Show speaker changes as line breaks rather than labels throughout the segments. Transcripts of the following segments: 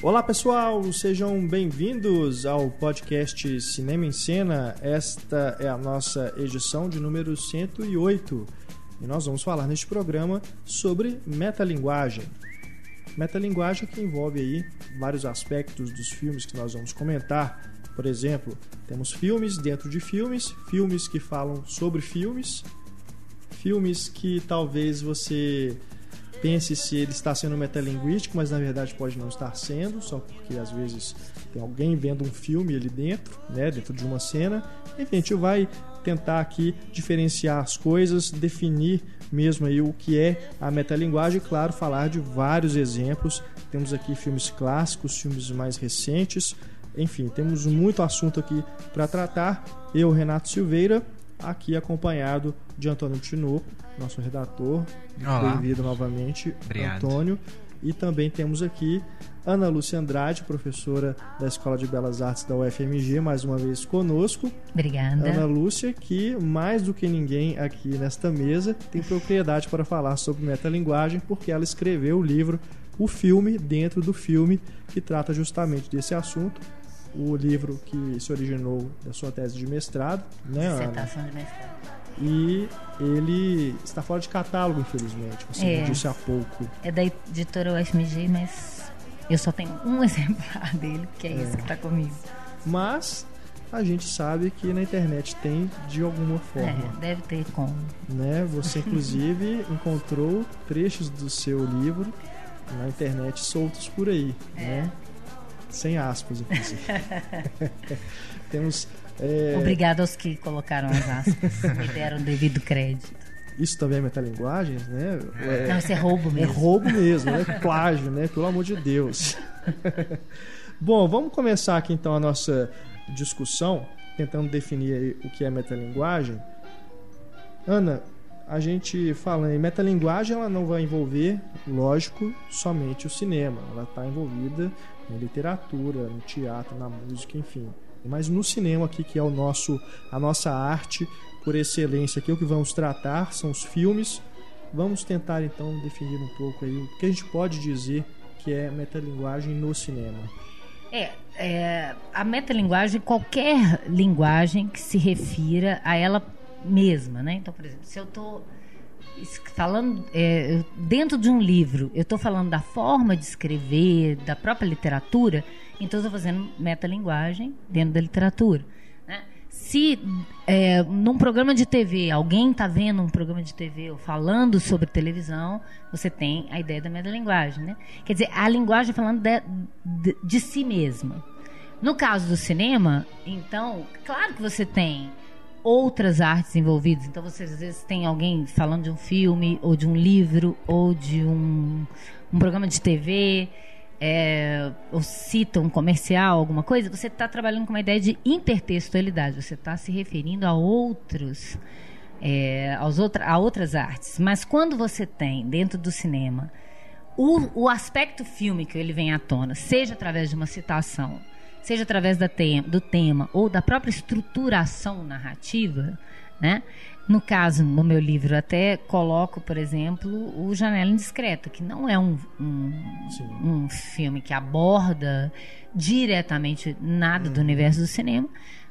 Olá pessoal, sejam bem-vindos ao podcast Cinema em Cena. Esta é a nossa edição de número 108 e nós vamos falar neste programa sobre metalinguagem. Metalinguagem que envolve aí vários aspectos dos filmes que nós vamos comentar. Por exemplo, temos filmes dentro de filmes, filmes que falam sobre filmes, filmes que talvez você pense se ele está sendo metalinguístico, mas na verdade pode não estar sendo, só porque às vezes tem alguém vendo um filme ali dentro, né, dentro de uma cena. Enfim, a gente vai tentar aqui diferenciar as coisas, definir mesmo aí o que é a metalinguagem, claro, falar de vários exemplos. Temos aqui filmes clássicos, filmes mais recentes, enfim, temos muito assunto aqui para tratar. Eu, Renato Silveira, aqui acompanhado de Antônio Tinoco, nosso redator. Bem-vindo novamente,
Obrigado.
Antônio. E também temos aqui Ana Lúcia Andrade, professora da Escola de Belas Artes da UFMG, mais uma vez conosco.
Obrigada.
Ana Lúcia, que mais do que ninguém aqui nesta mesa tem propriedade para falar sobre metalinguagem, porque ela escreveu o livro O Filme Dentro do Filme, que trata justamente desse assunto. O livro que se originou da sua tese de mestrado, né?
Dissertação de mestrado.
E ele está fora de catálogo, infelizmente. Você
É.
me disse há pouco.
É da editora UFMG, mas eu só tenho um exemplar dele, que é, esse que está comigo.
Mas a gente sabe que na internet tem de alguma forma.
É, deve ter como.
né? Você inclusive encontrou trechos do seu livro na internet soltos por aí, né? Sem aspas, inclusive. Temos é,
Obrigada aos que colocaram as aspas, me deram devido crédito.
isso também é metalinguagem, né? É,
Não, isso é roubo
é
mesmo.
roubo mesmo, né? Plágio, né? Pelo amor de Deus. Bom, vamos começar aqui então a nossa discussão, tentando definir o que é metalinguagem. Ana, a gente falando em metalinguagem, ela não vai envolver, lógico, somente o cinema. Ela está envolvida em literatura, no teatro, na música, enfim. Mas no cinema aqui, que é o nosso, a nossa arte por excelência, aqui o que vamos tratar são os filmes. Vamos tentar então definir um pouco aí o que a gente pode dizer que é metalinguagem no cinema.
É, é, a metalinguagem, qualquer linguagem que se refira a ela mesma, né? Então, por exemplo, se eu estou falando é, dentro de um livro, eu estou falando da forma de escrever, da própria literatura, então estou fazendo metalinguagem dentro da literatura. né? Se é, num programa de TV, alguém está vendo um programa de TV ou falando sobre televisão, você tem a ideia da metalinguagem, né? Quer dizer, a linguagem falando de, de, de si mesma. No caso do cinema, então, claro que você tem outras artes envolvidas. Então, você às vezes tem alguém falando de um filme, ou de um livro, ou de um, um programa de TV, é, ou cita um comercial, alguma coisa. Você está trabalhando com uma ideia de intertextualidade. Você está se referindo a outros, é, aos outra, a outras artes. Mas quando você tem dentro do cinema o, o aspecto fílmico ele vem à tona, seja através de uma citação, seja através da te- do tema ou da própria estruturação narrativa, né? No caso, no meu livro, até coloco, por exemplo, o Janela Indiscreta, que não é um, um, um filme que aborda diretamente nada do universo do cinema,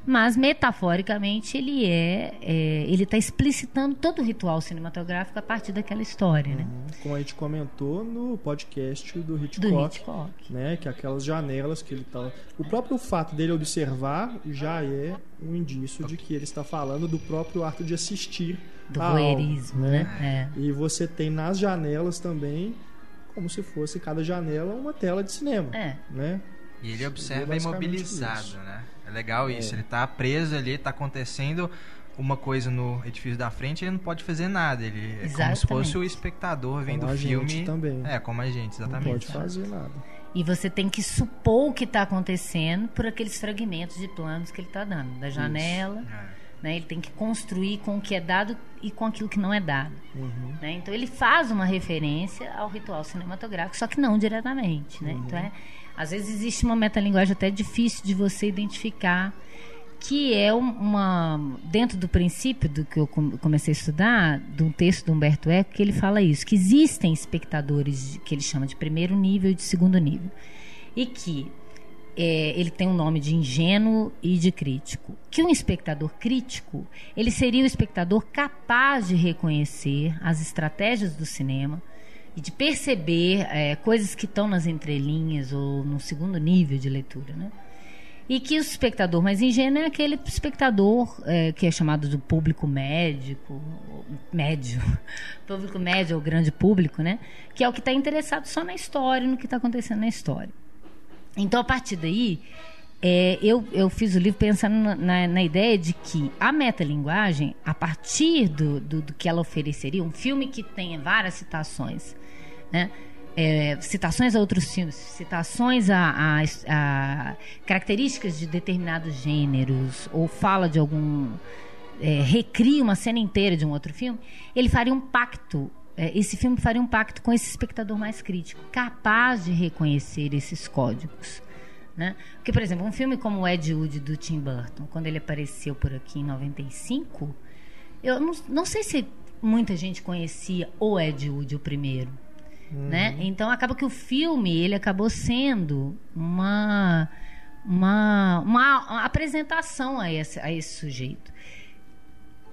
mas metaforicamente ele é, é ele está explicitando todo o ritual cinematográfico a partir daquela história, né?
Como a gente comentou no podcast do Hitchcock,
Do Hitchcock.
né? Que aquelas janelas que ele tá. O próprio fato dele observar já é um indício de que ele está falando do próprio ato de assistir.
Do voyeurismo, né?
E você tem nas janelas também, como se fosse cada janela uma tela de cinema.
É. é.
Né?
E ele observa
basicamente
imobilizado,
isso.
né? É legal isso. Ele tá preso ali, tá acontecendo uma coisa no edifício da frente, ele não pode fazer nada. Ele é como se fosse o espectador vendo o filme.
gente também.
É, como a gente,
Não
exatamente.
pode fazer nada.
E você tem que supor o que está acontecendo por aqueles fragmentos de planos que ele está dando, da janela.
É.
Né? Ele tem que construir com o que é dado e com aquilo que não é dado.
Uhum.
né? Então ele faz uma referência ao ritual cinematográfico, só que não diretamente. Né? Então é, às vezes existe uma metalinguagem até difícil de você identificar, que é um- uma dentro do princípio do que eu com- comecei a estudar, de um texto do Humberto Eco, que ele fala isso, que existem espectadores que ele chama de primeiro nível e de segundo nível. e que é, ele tem um nome de ingênuo e de crítico. Que um espectador crítico, ele seria o espectador capaz de reconhecer as estratégias do cinema e de perceber é, coisas que estão nas entrelinhas ou no segundo nível de leitura, né? E que o espectador mais ingênuo é aquele espectador é, que é chamado do público médico, médio, público médio ou grande público, né? Que é o que está interessado só na história, no que está acontecendo na história. Então, a partir daí, é, eu, eu fiz o livro pensando na, na, ideia de que a metalinguagem, a partir do, do, do, que ela ofereceria, um filme que tenha várias citações, né? É, citações a outros filmes, citações a, a, a, características de determinados gêneros, ou fala de algum. É, recria uma cena inteira de um outro filme, ele faria um pacto. É, esse filme faria um pacto com esse espectador mais crítico, capaz de reconhecer esses códigos. Né? Porque, por exemplo, um filme como o Ed Wood do Tim Burton, quando ele apareceu por aqui em 95, eu não, não sei se muita gente conhecia o Ed Wood, o primeiro. Uhum. Né? Então acaba que o filme ele acabou sendo uma uma, uma apresentação a esse, a esse sujeito.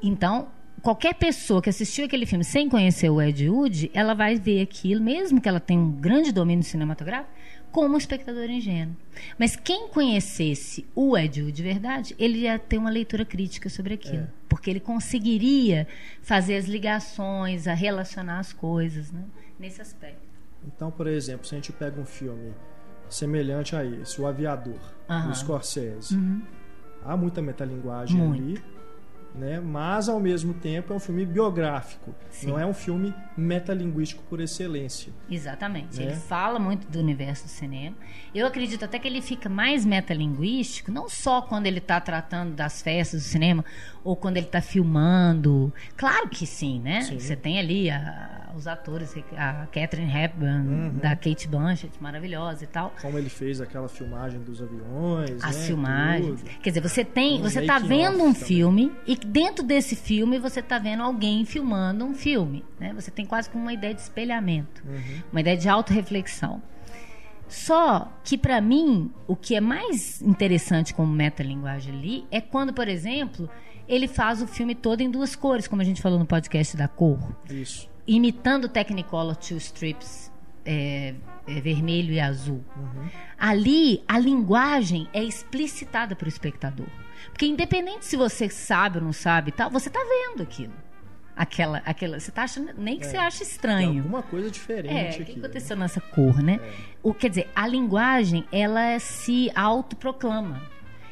Então, qualquer pessoa que assistiu aquele filme sem conhecer o Ed Wood, ela vai ver aquilo, mesmo que ela tenha um grande domínio cinematográfico, como espectador ingênuo. Mas quem conhecesse o Ed Wood de verdade, ele ia ter uma leitura crítica sobre aquilo. É. Porque ele conseguiria fazer as ligações, a relacionar as coisas. Né? nesse aspecto.
Então, por exemplo, se a gente pega um filme semelhante a esse, O Aviador, uhum. do Scorsese, uhum. há muita metalinguagem ali né? Mas ao mesmo tempo é um filme biográfico, Sim. não é um filme metalinguístico por excelência.
Exatamente. Né? Ele fala muito do universo do cinema. Eu acredito até que ele fica mais metalinguístico, não só quando ele está tratando das festas do cinema ou quando ele está filmando. Claro que sim, né? Sim. Você tem ali a, os atores, a Catherine Hepburn, uhum. da Kate Blanchett, maravilhosa e tal.
Como ele fez aquela filmagem dos aviões,
As
né?
filmagens. Tudo. Quer dizer, você tem, você está vendo um também. filme e dentro desse filme você está vendo alguém filmando um filme. Né? Você tem quase como uma ideia de espelhamento, uhum. uma ideia de autorreflexão. Só que, para mim, o que é mais interessante como metalinguagem ali é quando, por exemplo, ele faz o filme todo em duas cores, como a gente falou no podcast da cor.
Isso.
Imitando o Technicolor Two Strips é, é, vermelho e azul. Uhum. Ali, a linguagem é explicitada para o espectador. Porque independente se você sabe ou não sabe, tal, você está vendo aquilo. Aquela, aquela, você tá achando, nem que é, você ache estranho. Tem
alguma coisa diferente é,
aqui.
O que
aconteceu né? nessa cor, né? É. O, quer dizer, a linguagem, ela se autoproclama.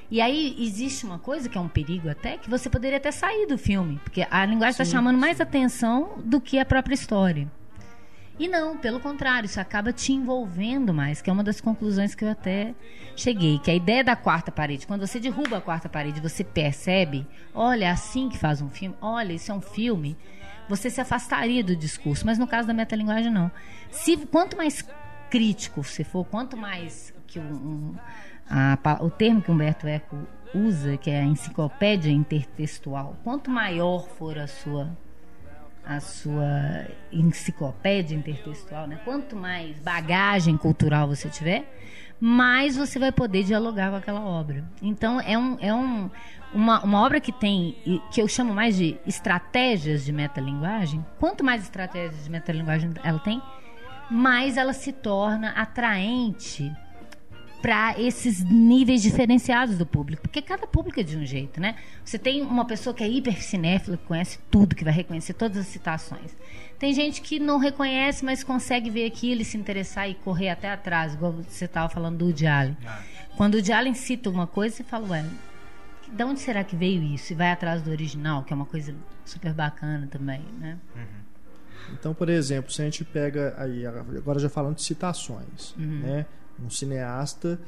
E aí existe uma coisa que é um perigo até, que você poderia até sair do filme. Porque a linguagem está chamando sim. mais atenção do que a própria história. E não, pelo contrário, isso acaba te envolvendo mais, que é uma das conclusões que eu até cheguei, que a ideia da quarta parede, quando você derruba a quarta parede, você percebe, olha, é assim que faz um filme, olha, isso é um filme, você se afastaria do discurso, mas no caso da metalinguagem não. Se quanto mais crítico você for, quanto mais que um, um a, o termo que Humberto Eco usa, que é a enciclopédia intertextual, quanto maior for a sua a sua enciclopédia intertextual, né? Quanto mais bagagem cultural você tiver, mais você vai poder dialogar com aquela obra. Então é, um, é um, uma, uma obra que tem, que eu chamo mais de estratégias de metalinguagem. Quanto mais estratégias de metalinguagem ela tem, mais ela se torna atraente para esses níveis diferenciados do público, porque cada público é de um jeito, né? Você tem uma pessoa que é hiper cinéfila, que conhece tudo, que vai reconhecer todas as citações. Tem gente que não reconhece, mas consegue ver aquilo e se interessar e correr até atrás, igual você estava falando do Woody Allen. Ah. Quando o Woody Allen cita uma coisa, você fala, ué, de onde será que veio isso? E vai atrás do original, que é uma coisa super bacana também, né?
Uhum. Então, por exemplo, se a gente pega aí, agora já falando de citações, uhum. né? Um cineasta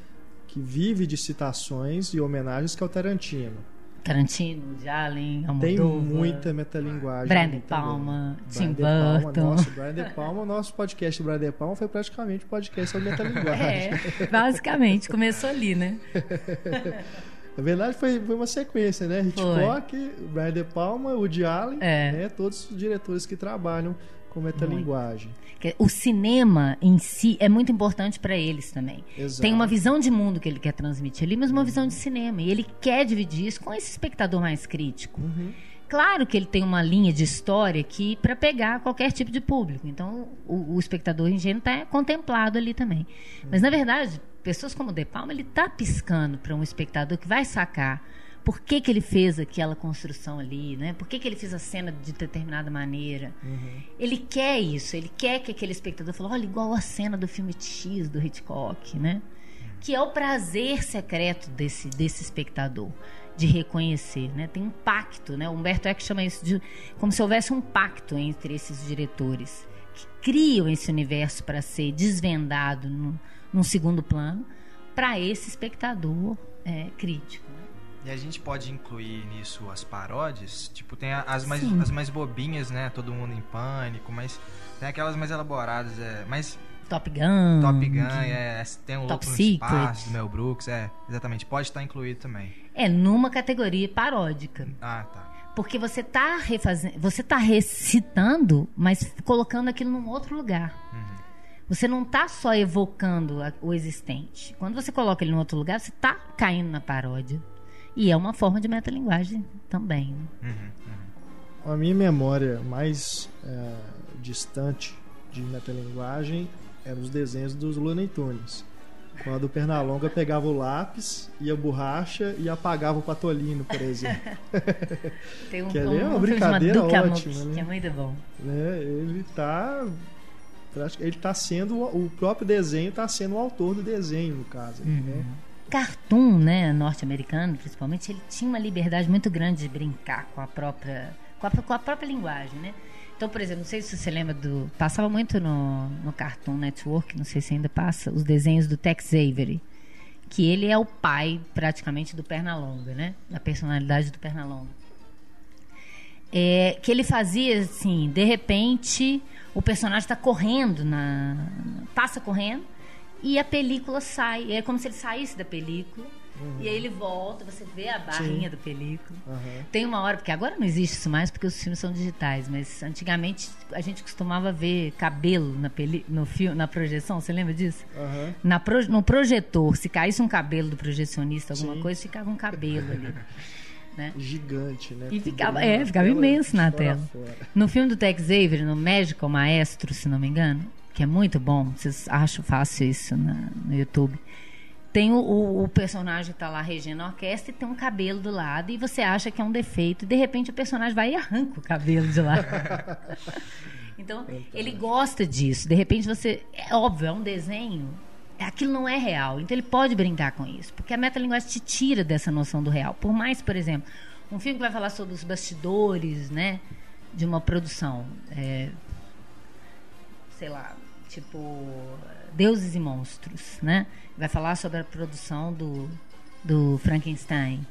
que vive de citações e homenagens que é o Tarantino.
Tarantino, de Allen, Almodóvar.
Tem muita metalinguagem.
Brian De Palma, Tim Burton.
Nossa, Brian De Palma, o nosso podcast Brian De Palma foi praticamente um podcast sobre metalinguagem.
É, basicamente, começou ali, né?
Na verdade, foi, foi uma sequência, né? Hitchcock, foi. Brian De Palma, Woody Allen, é. né? todos os diretores que trabalham com metalinguagem.
O cinema em si é muito importante para eles também.
Exato.
Tem uma visão de mundo que ele quer transmitir ali, mas uma visão de cinema. E ele quer dividir isso com esse espectador mais crítico.
Uhum.
Claro que ele tem uma linha de história que para pegar qualquer tipo de público. Então, o, o espectador ingênuo está contemplado ali também. Mas, na verdade, pessoas como o De Palma, ele está piscando para um espectador que vai sacar por que, que ele fez aquela construção ali, né? Por que, que ele fez a cena de determinada maneira.
Uhum.
Ele quer isso, ele quer que aquele espectador fale, olha, igual a cena do filme X, do Hitchcock, né? Que é o prazer secreto desse, desse espectador de reconhecer, né? Tem um pacto, né? O Humberto Eco chama isso de como se houvesse um pacto entre esses diretores que criam esse universo para ser desvendado num, num segundo plano para esse espectador é, crítico.
E a gente pode incluir nisso as paródias? Tipo, tem as mais, as mais bobinhas, né? Todo mundo em pânico, mas tem aquelas mais elaboradas, é, mais
Top Gun.
Top Gun, é, tem um
Top
Louco no
Secret.
Espaço, do Mel Brooks, é, exatamente, pode estar incluído também.
É numa categoria paródica.
Ah, tá.
Porque você está refazendo, você tá recitando, mas colocando aquilo num outro lugar.
Uhum.
Você não está só evocando a- o existente. Quando você coloca ele em outro lugar, você está caindo na paródia. E é uma forma de metalinguagem também. né?
Uhum, uhum.
A minha memória mais é, distante de metalinguagem eram os desenhos dos Looney Tunes. Quando o Pernalonga pegava o lápis e a borracha e apagava o patolino, por exemplo.
Tem um,
Que é uma
um chamado
brincadeira
Amuck,
ótima, né?
que é muito bom.
né? Ele tá ele tá sendo o próprio desenho está sendo o autor do desenho no caso,
Uhum.
né?
Cartoon, né, norte-americano, principalmente, ele tinha uma liberdade muito grande de brincar com a própria com a, com a própria linguagem, né? Então, por exemplo, não sei se você lembra do passava muito no, no Cartoon Network, não sei se ainda passa, os desenhos do Tex Avery, que ele é o pai praticamente do Pernalonga, né? Da personalidade do Pernalonga. É, que ele fazia assim, de repente, o personagem está correndo na passa correndo e a película sai, é como se ele saísse da película. E aí ele volta, você vê a barrinha da película.
Aham.
Tem uma hora, porque agora não existe isso mais porque os filmes são digitais, mas antigamente a gente costumava ver cabelo na, peli, no filme, na projeção, você lembra disso?
Aham.
Na pro- no projetor, se caísse um cabelo do projecionista, alguma
Sim.
coisa, ficava um cabelo ali. né?
Gigante, né?
E ficava- é, ficava imenso na tela.
fora.
No filme do Tex Avery, no Magical Maestro, se não me engano, que é muito bom, vocês acham fácil isso na- no YouTube. Tem o, o- o personagem que tá lá regendo a orquestra e tem um cabelo do lado e você acha que é um defeito e de repente o personagem vai e arranca o cabelo de lá. então, ele gosta disso. De repente você, é óbvio, é um desenho, aquilo não é real. Então ele pode brincar com isso, porque a metalinguagem te tira dessa noção do real. Por mais, por exemplo, um filme que vai falar sobre os bastidores, né, de uma produção, é, sei lá, tipo Deuses e Monstros, né? Vai falar sobre a produção do, do Frankenstein.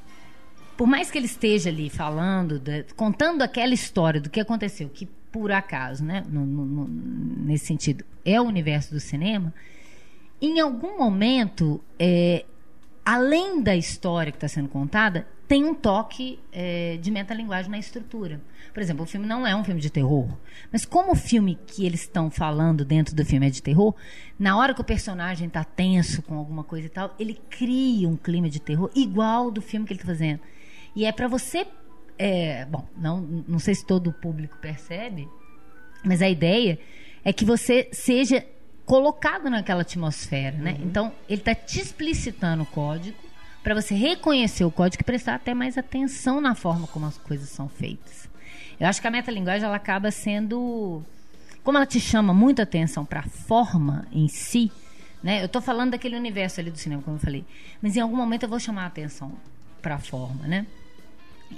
Por mais que ele esteja ali falando, da- contando aquela história do que aconteceu, que por acaso, né, no- no- nesse sentido, é o universo do cinema, em algum momento, é, além da história que está sendo contada, tem um toque é, de metalinguagem na estrutura. Por exemplo, o filme não é um filme de terror, mas como o filme que eles estão falando dentro do filme é de terror, na hora que o personagem está tenso com alguma coisa e tal, ele cria um clima de terror igual do filme que ele está fazendo. E é para você. é, bom, não, não sei se todo o público percebe, mas a ideia é que você seja colocado naquela atmosfera, né? Então, ele está te explicitando o código para você reconhecer o código e prestar até mais atenção na forma como as coisas são feitas. Eu acho que a metalinguagem ela acaba sendo como ela te chama muito atenção para a forma em si, né? Eu estou falando daquele universo ali do cinema, como eu falei, mas em algum momento eu vou chamar a atenção para a forma, né?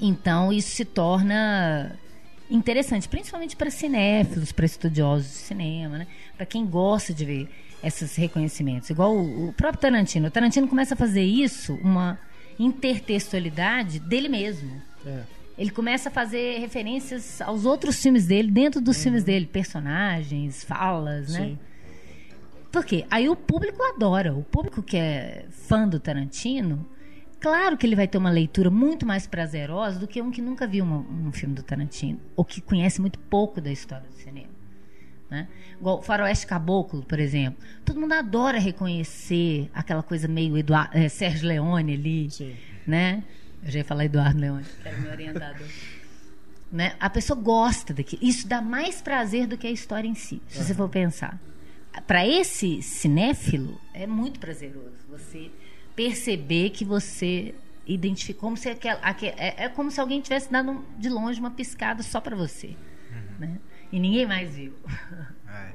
Então isso se torna interessante, principalmente para cinéfilos, para estudiosos de cinema, né? Para quem gosta de ver esses reconhecimentos. Igual o, o próprio Tarantino. O Tarantino começa a fazer isso, uma intertextualidade dele mesmo.
É.
Ele começa a fazer referências aos outros filmes dele, dentro dos filmes dele, personagens, falas, né?
Sim.
Por quê? Aí o público adora. O público que é fã do Tarantino, claro que ele vai ter uma leitura muito mais prazerosa do que um que nunca viu uma- um filme do Tarantino, ou que conhece muito pouco da história do cinema. Né? Igual Faroeste Caboclo, por exemplo. Todo mundo adora reconhecer aquela coisa meio Eduardo, é, Sérgio Leone ali.
Sim.
Né? Eu já ia falar Eduardo Leone, que era meu orientador. né? A pessoa gosta daquilo. Isso dá mais prazer do que a história em si, se você for pensar. Para esse cinéfilo, é muito prazeroso você perceber que você identificou como se aquela, aquel, é, é, como se alguém tivesse dado de longe uma piscada só para você, uhum. né? E ninguém mais viu.
É.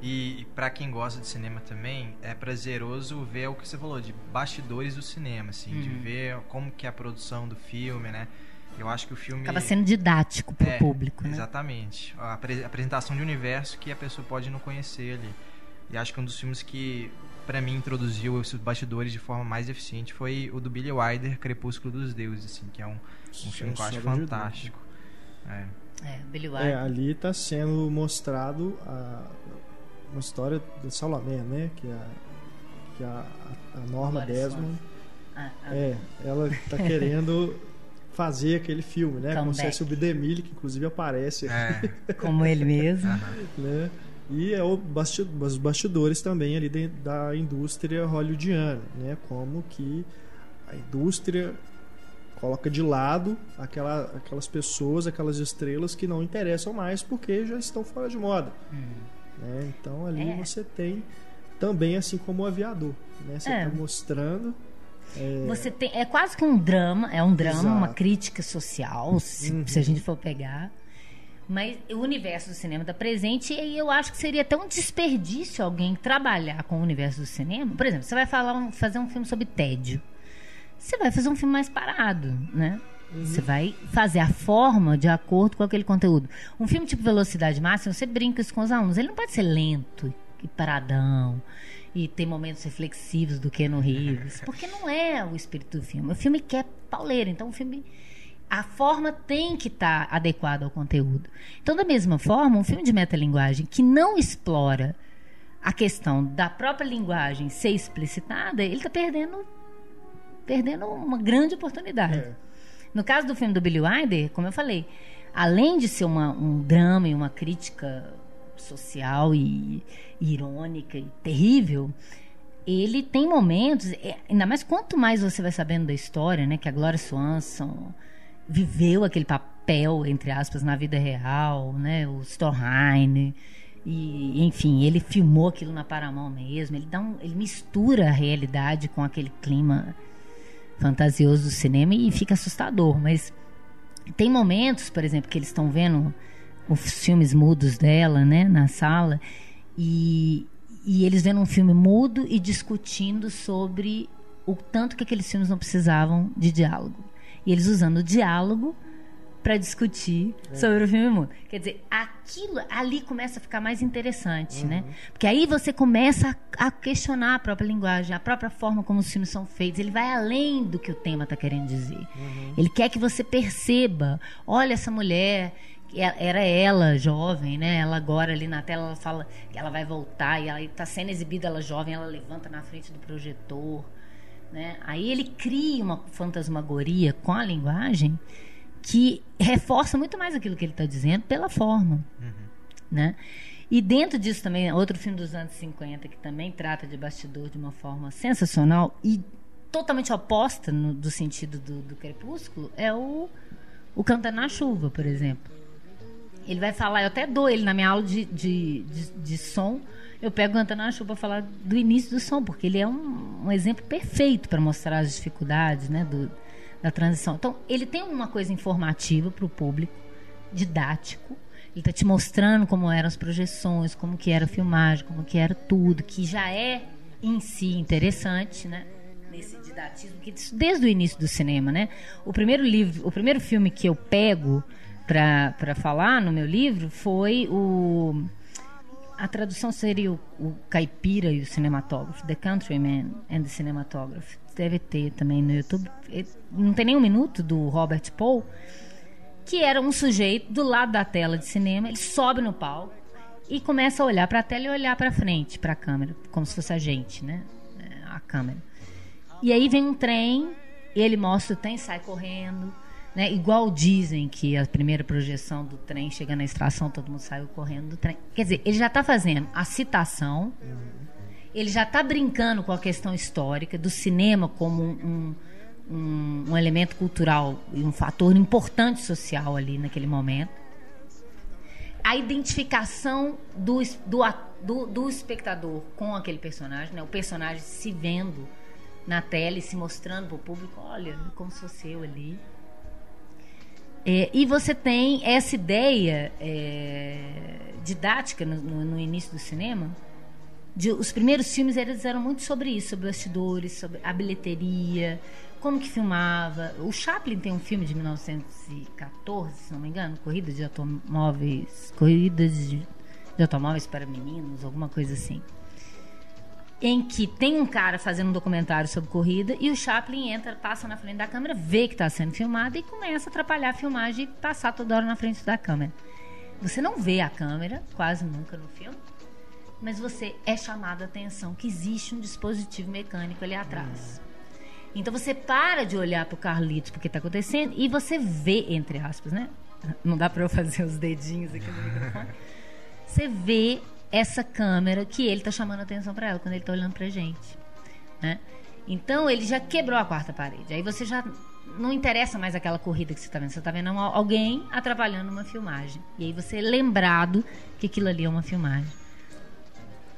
E, e para quem gosta de cinema também, é prazeroso ver o que você falou de bastidores do cinema, assim, uhum. de ver como que é a produção do filme, né? Eu acho que o filme
acaba sendo didático para o
é,
público, né?
Exatamente. A apresentação de universo que a pessoa pode não conhecer ali. E acho que um dos filmes que para mim introduziu esses bastidores de forma mais eficiente foi o do Billy Wilder, Crepúsculo dos Deuses, assim, que é um, um filme que eu acho fantástico.
É. é, Billy
Wilder. É, ali está sendo mostrado a, uma história do Salomé, né? Que a, que a, a Norma Desmond, ah, ah. é, ela está querendo fazer aquele filme, né? Como se fosse o Bidemille, que inclusive aparece.
É. Como ele mesmo.
né? E é o bastidor, os bastidores também ali de, da indústria hollywoodiana, né? Como que a indústria coloca de lado aquela, aquelas pessoas, aquelas estrelas que não interessam mais porque já estão fora de moda. Hum. Né? Então ali é. você tem também assim como o aviador, né? Você está é. mostrando
é... Você tem é quase que um drama, é um drama, Exato. uma crítica social, se, uhum. se a gente for pegar. Mas o universo do cinema está presente e eu acho que seria um desperdício alguém trabalhar com o universo do cinema. Por exemplo, você vai falar, fazer um filme sobre tédio. Você vai fazer um filme mais parado, né? Você vai fazer a forma de acordo com aquele conteúdo. Um filme tipo Velocidade Máxima, você brinca isso com os alunos. Ele não pode ser lento e paradão e ter momentos reflexivos do Keanu Reeves, porque não é o espírito do filme. O filme quer pauleira, então o filme a forma tem que estar tá adequada ao conteúdo. Então, da mesma forma, um filme de metalinguagem que não explora a questão da própria linguagem ser explicitada, ele está perdendo, perdendo uma grande oportunidade. É. No caso do filme do Billy Wilder, como eu falei, além de ser uma, um drama e uma crítica social e, e irônica e terrível, ele tem momentos, é, ainda mais quanto mais você vai sabendo da história, né, que a Gloria Swanson viveu aquele papel, entre aspas, na vida real, né? O Storheim. E, enfim, ele filmou aquilo na Paramount mesmo. Ele, dá um, ele mistura a realidade com aquele clima fantasioso do cinema e fica assustador. Mas tem momentos, por exemplo, que eles estão vendo os filmes mudos dela, né, na sala, e, e eles vendo um filme mudo e discutindo sobre o tanto que aqueles filmes não precisavam de diálogo. E eles usando o diálogo para discutir é. sobre o filme mudo. Quer dizer, aquilo ali começa a ficar mais interessante, né? uhum. né? Porque aí você começa a, a, questionar a própria linguagem, a própria forma como os filmes são feitos. Ele vai além do que o tema está querendo dizer. Uhum. Ele quer que você perceba, olha essa mulher é, era ela jovem, né? Ela agora ali na tela ela fala que ela vai voltar e ela está sendo exibida ela jovem, ela levanta na frente do projetor. Né? Aí ele cria uma fantasmagoria com a linguagem que reforça muito mais aquilo que ele está dizendo pela forma. Uhum. Né? E dentro disso também, outro filme dos anos 50 que também trata de bastidor de uma forma sensacional e totalmente oposta no, do sentido do, do Crepúsculo é o, o Cantando na Chuva, por exemplo. Ele vai falar, eu até dou ele na minha aula de, de, de, de som, eu pego o Antônio Achu para falar do início do som, porque ele é um, um exemplo perfeito para mostrar as dificuldades né, do, da transição. Então, ele tem uma coisa informativa para o público, didático. Ele está te mostrando como eram as projeções, como que era a filmagem, como que era tudo, que já é em si interessante, né? Nesse didatismo, que desde o início do cinema, né? O primeiro livro, o primeiro filme que eu pego para falar no meu livro foi o a tradução seria o, o, caipira e o cinematógrafo, The Countryman and the Cinematograph. Deve ter também no YouTube. Não tem nem um minuto do Robert Paul, que era um sujeito do lado da tela de cinema. Ele sobe no palco e começa a olhar para a tela e olhar para frente, para a câmera, como se fosse a gente, né? É, a câmera. E aí vem um trem, ele mostra o trem, sai correndo Né? Igual dizem que a primeira projeção do trem chega na extração, todo mundo saiu correndo do trem. Quer dizer, ele já está fazendo a citação, ele já está brincando com a questão histórica do cinema como um, um, um elemento cultural e um fator importante social ali naquele momento. A identificação do, do, do, do espectador com aquele personagem, né? o personagem se vendo na tela e se mostrando para o público, olha, como fosse eu ali. É, e você tem essa ideia é, didática no, no, início do cinema. De, os primeiros filmes eles eram muito sobre isso, sobre bastidores, sobre a bilheteria, como que filmava. O Chaplin tem um filme de 1914, se não me engano, Corrida de Automóveis, Corridas de, de Automóveis para Meninos, alguma coisa assim em que tem um cara fazendo um documentário sobre corrida e o Chaplin entra, passa na frente da câmera, vê que está sendo filmado e começa a atrapalhar a filmagem e passar toda hora na frente da câmera. Você não vê a câmera quase nunca no filme, mas você é chamado a atenção que existe um dispositivo mecânico ali atrás. Então você para de olhar para o Carlitos porque está acontecendo e você vê, entre aspas, né? Não dá para eu fazer os dedinhos aqui no microfone. Você vê essa câmera que ele está chamando atenção para ela quando ele está olhando para gente, né? Então ele já quebrou a quarta parede. Aí você já não interessa mais aquela corrida que você está vendo. Você está vendo alguém atrapalhando uma filmagem. E aí você é lembrado que aquilo ali é uma filmagem.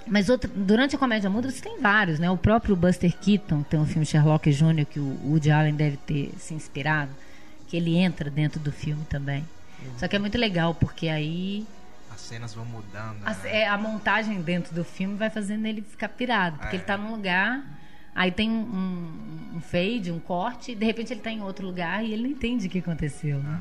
Mas outra, durante a comédia muda você tem vários, né? O próprio Buster Keaton tem um filme Sherlock Jr. que o Woody Allen deve ter se inspirado, que ele entra dentro do filme também. Uhum. Só que é muito legal porque aí
cenas vão mudando.
A, né? é, a montagem dentro do filme vai fazendo ele ficar pirado. Porque é. ele está num lugar, aí tem um, um, fade, um corte, e de repente ele está em outro lugar e ele não entende o que aconteceu. Né?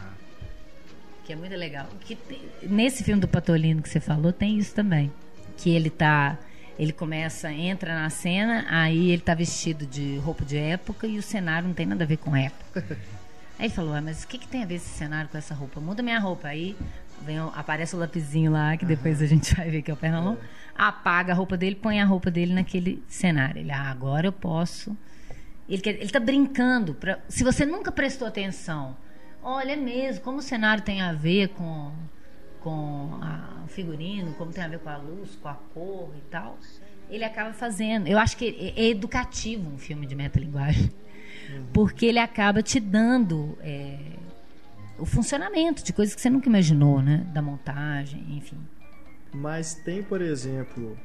Que é muito legal. Que, nesse filme do Patolino que você falou, tem isso também. Que ele tá. Ele começa, entra na cena, aí ele tá vestido de roupa de época e o cenário não tem nada a ver com época. Aí ele falou, ah, mas o que, que tem a ver esse cenário com essa roupa? Muda minha roupa. Aí vem, aparece o lapisinho lá, que depois a gente vai ver que é o Pernalão. É. Apaga a roupa dele, põe a roupa dele naquele cenário. Ele, ah, agora eu posso. Ele, quer, ele tá brincando. Pra, se você nunca prestou atenção, olha é mesmo, como o cenário tem a ver com, com a, o figurino, como tem a ver com a luz, com a cor e tal. Ele acaba fazendo. Eu acho que é, é educativo um filme de metalinguagem. Uhum. Porque ele acaba te dando. É, o funcionamento de coisas que você nunca imaginou, né? Da montagem, enfim.
Mas tem, por exemplo,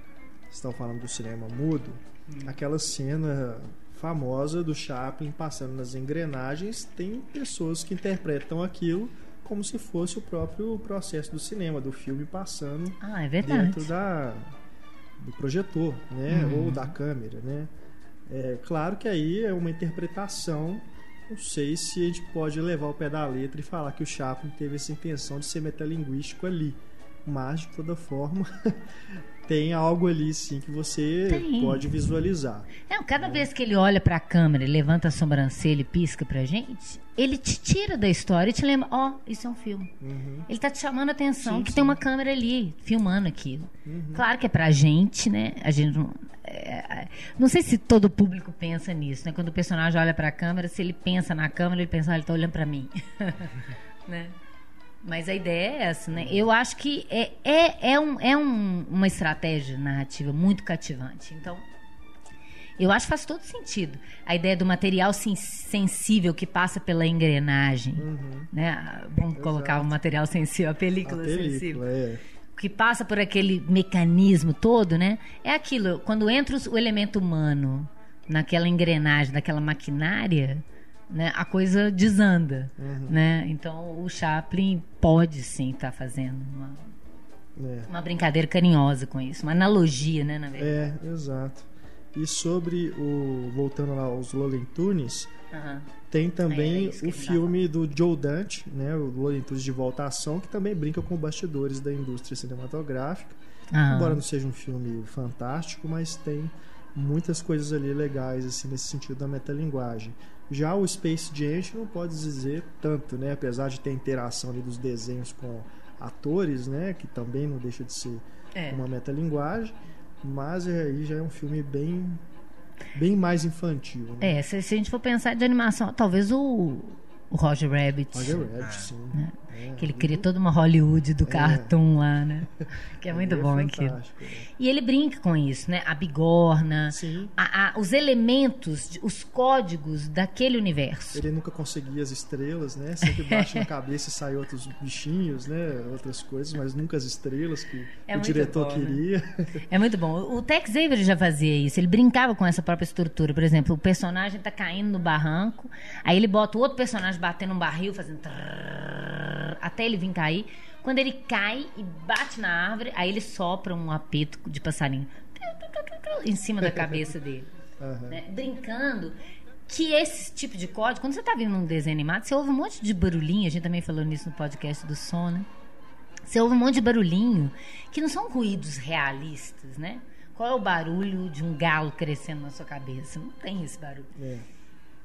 estão falando do cinema mudo, hum. aquela cena famosa do Chaplin passando nas engrenagens, tem pessoas que interpretam aquilo como se fosse o próprio processo do cinema, do filme passando
ah, é
dentro da, do projetor, né? Uhum. Ou da câmera, né? É claro que aí é uma interpretação não sei se a gente pode levar o pé da letra e falar que o Chaplin teve essa intenção de ser metalinguístico ali. Mas, de toda forma, tem algo ali sim que você tem. pode visualizar.
É, cada vez que ele olha para a câmera, levanta a sobrancelha e pisca pra gente, ele te tira da história e te lembra, ó, oh, isso é um filme. Uhum. Ele tá te chamando a atenção sim, que sim. tem uma câmera ali filmando aquilo. Uhum. Claro que é pra gente, né? A gente não, é, não sei se todo público pensa nisso, né? Quando o personagem olha para a câmera, se ele pensa na câmera, ele pensa, ah, ele está olhando para mim, né? Mas a ideia é essa, né? Eu acho que é, é, é, um, é um, uma estratégia narrativa muito cativante. Então, eu acho que faz todo sentido. A ideia do material sensível que passa pela engrenagem, uhum. né? Vamos Exato. colocar o material sensível, a película, a película sensível. É que passa por aquele mecanismo todo, né? É aquilo, quando entra o elemento humano naquela engrenagem, daquela maquinária, né, a coisa desanda, uhum. né? Então o Chaplin pode sim estar tá fazendo uma, é. uma brincadeira carinhosa com isso, uma analogia, né, na verdade.
É, exato. E sobre o voltando lá aos Logan Tunes, uhum. Tem também é, o filme do Joe Dante, né, o Lorentudes de Volta à Ação, que também brinca com bastidores da indústria cinematográfica. Ah. Embora não seja um filme fantástico, mas tem muitas coisas ali legais assim nesse sentido da metalinguagem. Já o Space Jam não pode dizer tanto, né, apesar de ter interação ali dos desenhos com atores, né, que também não deixa de ser é. uma metalinguagem, mas aí já é um filme bem bem mais infantil.
Né? É, se, se, a gente for pensar de animação, talvez o, o Roger Rabbit.
Roger Rabbit, sim.
Né?
É,
que ele cria toda uma Hollywood do cartoon lá, né? Que é muito
é
bom aquilo.
fantástico, né?
E ele brinca com isso, né? A bigorna, a- a- os elementos, os códigos daquele universo.
Ele nunca conseguia as estrelas, né? Sempre baixa na cabeça e sai outros bichinhos, né? Outras coisas, mas nunca as estrelas que
É
o diretor
bom, né?
queria.
É muito bom. O Tex Avery já fazia isso. Ele brincava com essa própria estrutura. Por exemplo, o personagem tá caindo no barranco, aí ele bota o outro personagem batendo um barril, fazendo trrr, até ele vir cair. Quando ele cai e bate na árvore, aí ele sopra um apito de passarinho em cima da cabeça dele.
Aham.
né? Brincando que esse tipo de código, quando você tá vendo um desenho animado, você ouve um monte de barulhinho, a gente também falou nisso no podcast do som, né? Você ouve um monte de barulhinho que não são ruídos realistas, né? Qual é o barulho de um galo crescendo na sua cabeça? Não tem esse barulho.
É.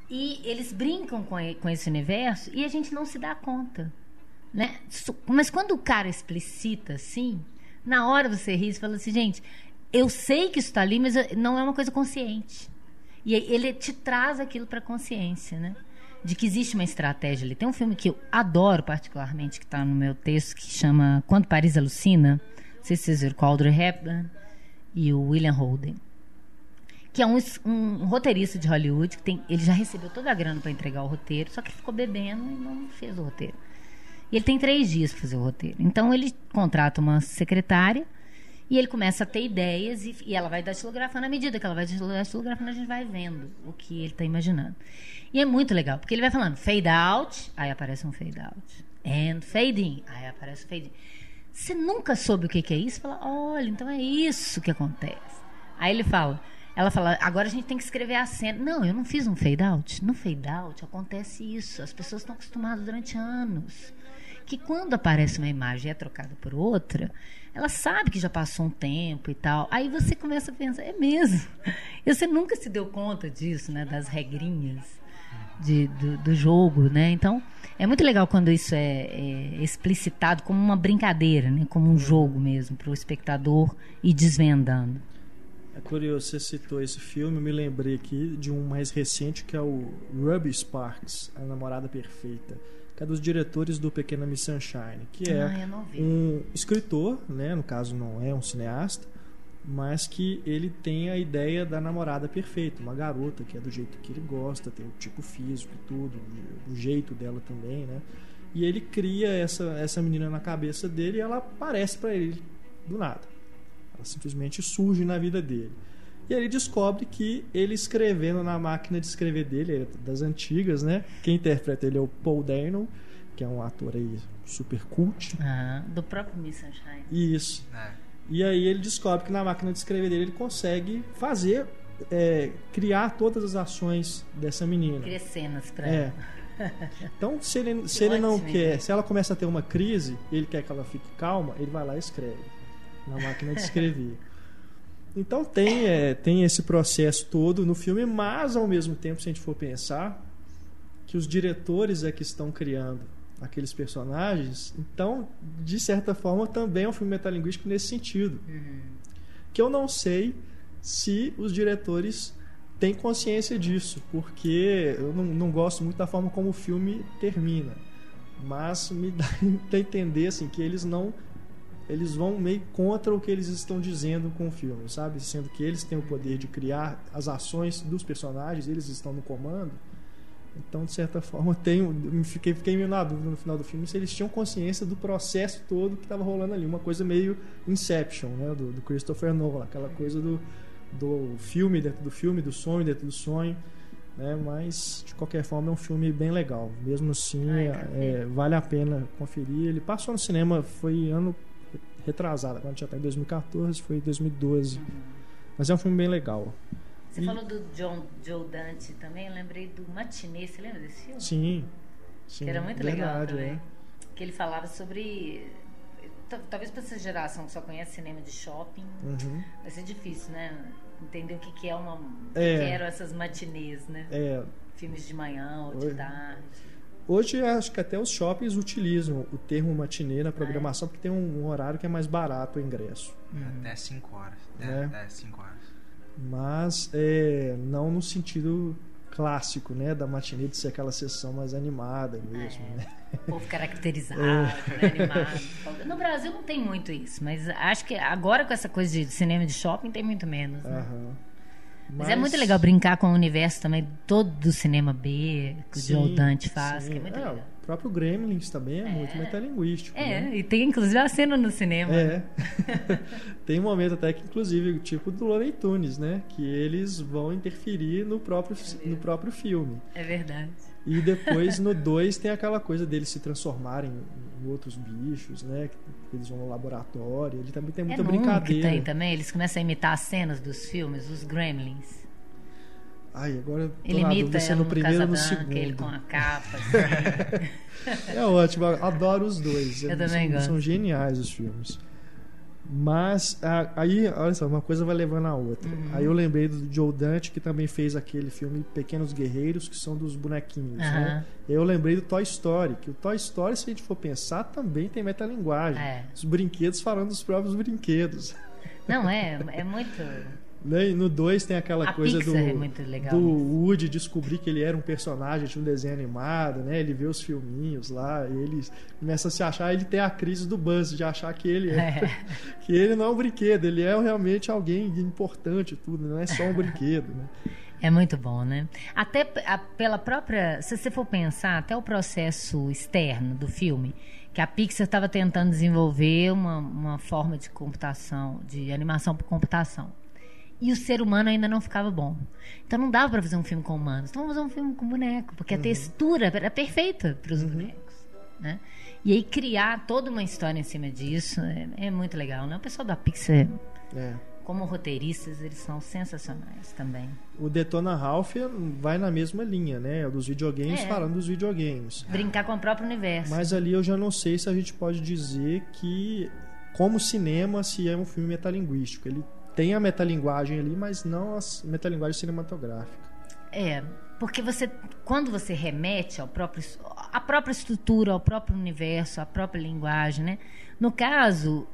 E eles brincam com, com esse universo e a gente não se dá conta. Né? Mas quando o cara explicita assim, na hora você ri e fala assim, gente, eu sei que isso está ali, mas não é uma coisa consciente. E ele te traz aquilo para consciência, né? De que existe uma estratégia ali. Tem um filme que eu adoro particularmente, que está no meu texto, que chama Quando Paris Alucina. Não sei se vocês viram, com a Audrey Hepburn e o William Holden que é um, um roteirista de Hollywood, que tem, ele já recebeu toda a grana para entregar o roteiro, só que ficou bebendo e não fez o roteiro. E ele tem três dias para fazer o roteiro. Então ele contrata uma secretária e ele começa a ter ideias e, e ela vai datilografando à medida que ela vai datilografando, a gente vai vendo o que ele está imaginando. E é muito legal, porque ele vai falando fade out, aí aparece um fade out. And fade in, aí aparece um fade in. Você nunca soube o que, que é isso? Fala, olha, então é isso que acontece. Aí ele fala, ela fala, agora a gente tem que escrever a cena. Não, eu não fiz um fade out. No fade out acontece isso. As pessoas estão acostumadas durante anos. Que quando aparece uma imagem e é trocada por outra, ela sabe que já passou um tempo e tal. Aí você começa a pensar, é mesmo. E você nunca se deu conta disso, né? Das regrinhas de- do, do jogo, né? Então, é muito legal quando isso é, é explicitado como uma brincadeira, né? Como um jogo mesmo, para o espectador ir desvendando.
É curioso, você citou esse filme, eu me lembrei aqui de um mais recente que é o Ruby Sparks, A Namorada Perfeita, que é dos diretores do Pequena Miss Sunshine, que é
Ah,
um escritor, né, no caso não é um cineasta, mas que ele tem a ideia da namorada perfeita, uma garota que é do jeito que ele gosta, tem o tipo físico e tudo, o jeito dela também, né? E ele cria essa, essa menina na cabeça dele e ela aparece para ele do nada. Ela simplesmente surge na vida dele. E aí ele descobre que ele escrevendo na máquina de escrever dele, é das antigas, né? Quem interpreta ele é o Paul Dano, que é um ator aí super cult.
Ah, do próprio Miss Sunshine.
Isso.
É.
E aí ele descobre que na máquina de escrever dele ele consegue fazer, é, criar todas as ações dessa menina.
Cria cenas pra
É. Então, se ele, se ele não quer, se ela começa a ter uma crise, ele quer que ela fique calma, ele vai lá e escreve na máquina de escrever. Então tem, é, tem esse processo todo no filme, mas ao mesmo tempo, se a gente for pensar, que os diretores é que estão criando aqueles personagens, então, de certa forma, também é um filme metalinguístico nesse sentido. Que eu não sei se os diretores têm consciência disso, porque eu não, não gosto muito da forma como o filme termina. Mas me dá a entender assim, que eles não. Eles vão meio contra o que eles estão dizendo com o filme, sabe? Sendo que eles têm o poder de criar as ações dos personagens, eles estão no comando. Então, de certa forma, tenho, fiquei, fiquei meio na dúvida no final do filme se eles tinham consciência do processo todo que estava rolando ali. Uma coisa meio Inception, né? Do, do Christopher Nolan, aquela coisa do, do filme dentro do filme, do sonho dentro do sonho. Né? Mas, de qualquer forma, é um filme bem legal. Mesmo assim,
Ai,
é-
quero
é, vale a pena conferir. Ele passou no cinema, foi ano retrasado, quando já está em 2014, foi em 2012. Mas é um filme bem legal.
Você
E-
falou do John, Joe Dante também, eu lembrei do Matinê, você lembra desse filme?
Sim. sim
que era muito legal também.
é.
Que ele falava sobre. Talvez para essa geração que só conhece cinema de shopping,
Uhum.
vai ser difícil, né? Entender o que, que é uma. o
É.
que eram essas matinês, né?
É,
Filmes de manhã ou de
Oi.
tarde.
Hoje acho que até os shoppings utilizam o termo matinê na programação porque tem um, horário que é mais barato o ingresso.
Até 5 horas. É,
Né?
até 5 horas.
Mas é, não no sentido clássico, né, da matinê de ser aquela sessão mais animada mesmo,
É.
né?
O povo caracterizado,
É.
né, animado. No Brasil não tem muito isso, mas acho que agora com essa coisa de cinema de shopping tem muito menos. Né?
Aham.
Mas, é muito legal brincar com o universo também todo do cinema B que o
Sim,
Joe Dante faz,
sim.
que é muito
É,
legal.
O próprio Gremlins também é, muito metalinguístico. né?
É, e tem inclusive a cena no cinema.
É. Tem um momento até que, inclusive, tipo do Looney Tunes, né? Que eles vão interferir no próprio, no próprio filme.
É verdade.
E depois no 2 tem aquela coisa deles se transformarem em outros bichos, né? Que eles vão no laboratório. Ele também tem muita
é um que
brincadeira.
tem também, eles começam a imitar as cenas dos filmes, os Gremlins.
Ai, agora
Ele imita
dúvida é no primeiro ou no segundo.
ele com a capa, assim.
É ótimo, adoro os dois.
Eu
são,
também gosto.
São geniais os filmes. Mas a- aí, olha só, uma coisa vai levando a outra.
Uhum.
Aí eu lembrei do Joe Dante, que também fez aquele filme Pequenos Guerreiros, que são dos bonequinhos. Né?
Aham.
Eu lembrei do Toy Story, que o Toy Story, se a gente for pensar, também tem metalinguagem.
É.
Os brinquedos falando dos próprios brinquedos.
Não, é, é muito.
Né? E no 2 tem aquela
A
coisa do,
é legal
do. Woody descobrir que ele era um personagem de um desenho animado, né? Ele vê os filminhos lá e ele começa a se achar, ele tem a crise do Buzz de achar que ele é,
É.
que ele não é um brinquedo, ele é realmente alguém importante, tudo, não é só um brinquedo, né?
É muito bom, né? Até pela própria. Se você for pensar, até o processo externo do filme, que a Pixar estava tentando desenvolver uma, uma forma de computação, de animação por computação. E o ser humano ainda não ficava bom. Então não dava para fazer um filme com humanos. Então vamos fazer um filme com boneco, porque a textura era perfeita para os bonecos. Né? E aí criar toda uma história em cima disso é, é muito legal, né? O pessoal da Pixar,
É.
como roteiristas, eles são sensacionais também.
O Detona Ralph vai na mesma linha, né? Dos videogames
É.
falando dos videogames.
Brincar com o próprio universo.
Mas ali eu já não sei se a gente pode dizer que, como cinema, se é um filme metalinguístico. Ele tem a metalinguagem ali, mas não a metalinguagem cinematográfica.
É, porque você, quando você remete ao próprio, à própria estrutura, ao próprio universo, à própria linguagem, né? No caso,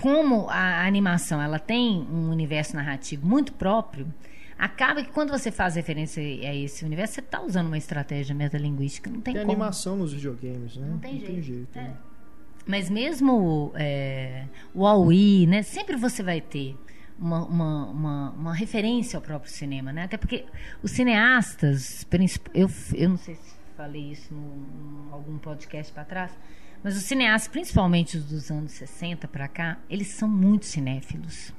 como a animação ela tem um universo narrativo muito próprio, acaba que quando você faz referência a esse universo, você está usando uma estratégia metalinguística, não tem,
Tem
como.
animação nos videogames, né?
Não tem jeito. É.
né?
Mas mesmo é, o Aui, né? Sempre você vai ter uma, uma, uma, uma referência ao próprio cinema, né? Até porque os cineastas, eu, eu não sei se falei isso em algum podcast para trás, mas os cineastas, principalmente os dos anos 60 para cá, eles são muito cinéfilos.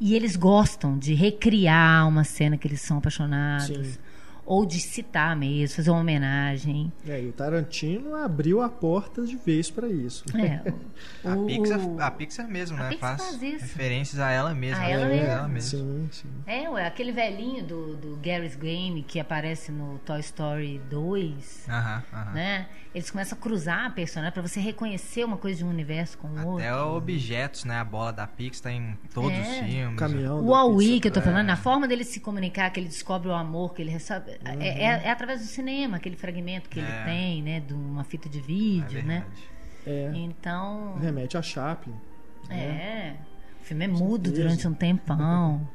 E eles gostam de recriar uma cena que eles são apaixonados.
Sim.
Ou de citar mesmo, fazer uma homenagem.
É, e o Tarantino abriu a porta de vez para isso.
É,
A
o-
Pixar,
o-
a Pixar mesmo,
a
né?
Pixar
faz,
faz isso.
referências a ela mesma.
A ela
referências
mesma.
a ela mesma.
Sim, sim.
É, ué, aquele velhinho do, do Gary's Game que aparece no Toy Story 2,
Aham, aham.
né? Eles começam a cruzar a personagem pra você reconhecer uma coisa de um universo com o outro.
Até objetos, né? A bola da Pixar tá em todos
É.
os filmes.
O caminhão.
O Aui que eu tô falando,
É.
a forma dele se comunicar, que ele descobre o amor que ele recebe, é, é- é através do cinema, aquele fragmento que ele
É.
tem, né? De uma fita de
É
vídeo, né?
É,
Então,
remete a Chaplin. né?
É. O filme é mudo
certeza.
durante um tempão.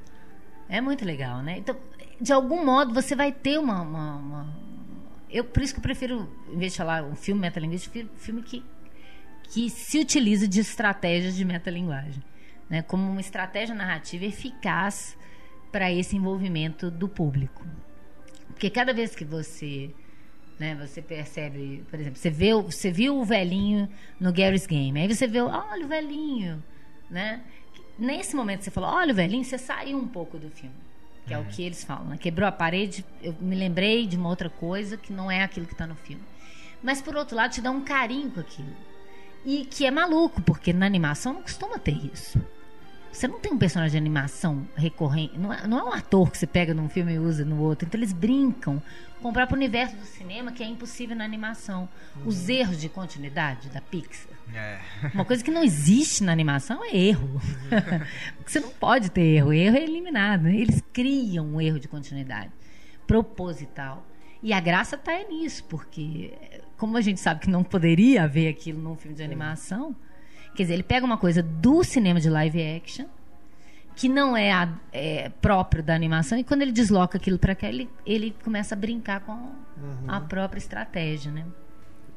É muito legal, né? Então, de algum modo, você vai ter uma. uma- uma- Eu, por isso que eu prefiro, em vez de falar um filme metalinguístico, um filme que, que se utiliza de estratégias de metalinguagem. Né? Como uma estratégia narrativa eficaz para esse envolvimento do público. Porque cada vez que você né, você percebe, por exemplo, você vê, você viu o velhinho no Gary's Game, aí você vê, olha o velhinho, né? Nesse momento você falou, olha o velhinho, você saiu um pouco do filme, que é o que eles falam, né? Quebrou a parede, eu me lembrei de uma outra coisa que não é aquilo que está no filme. Mas por outro lado, te dá um carinho com aquilo. E que é maluco, porque na animação não costuma ter isso. Você não tem um personagem de animação recorrente. Não é, não é um ator que você pega num filme e usa no outro. Então eles brincam com o próprio universo do cinema, que é impossível na animação. Os erros de continuidade da Pixar.
É.
Uma coisa que não existe na animação é erro. Porque você não pode ter erro. Erro é eliminado. Eles criam um erro de continuidade proposital. E a graça está nisso, porque como a gente sabe que não poderia haver aquilo num filme de animação, quer dizer, ele pega uma coisa do cinema de live action, que não é, a, é, próprio da animação, e quando ele desloca aquilo para cá, ele, ele começa a brincar com uhum. a própria estratégia, né?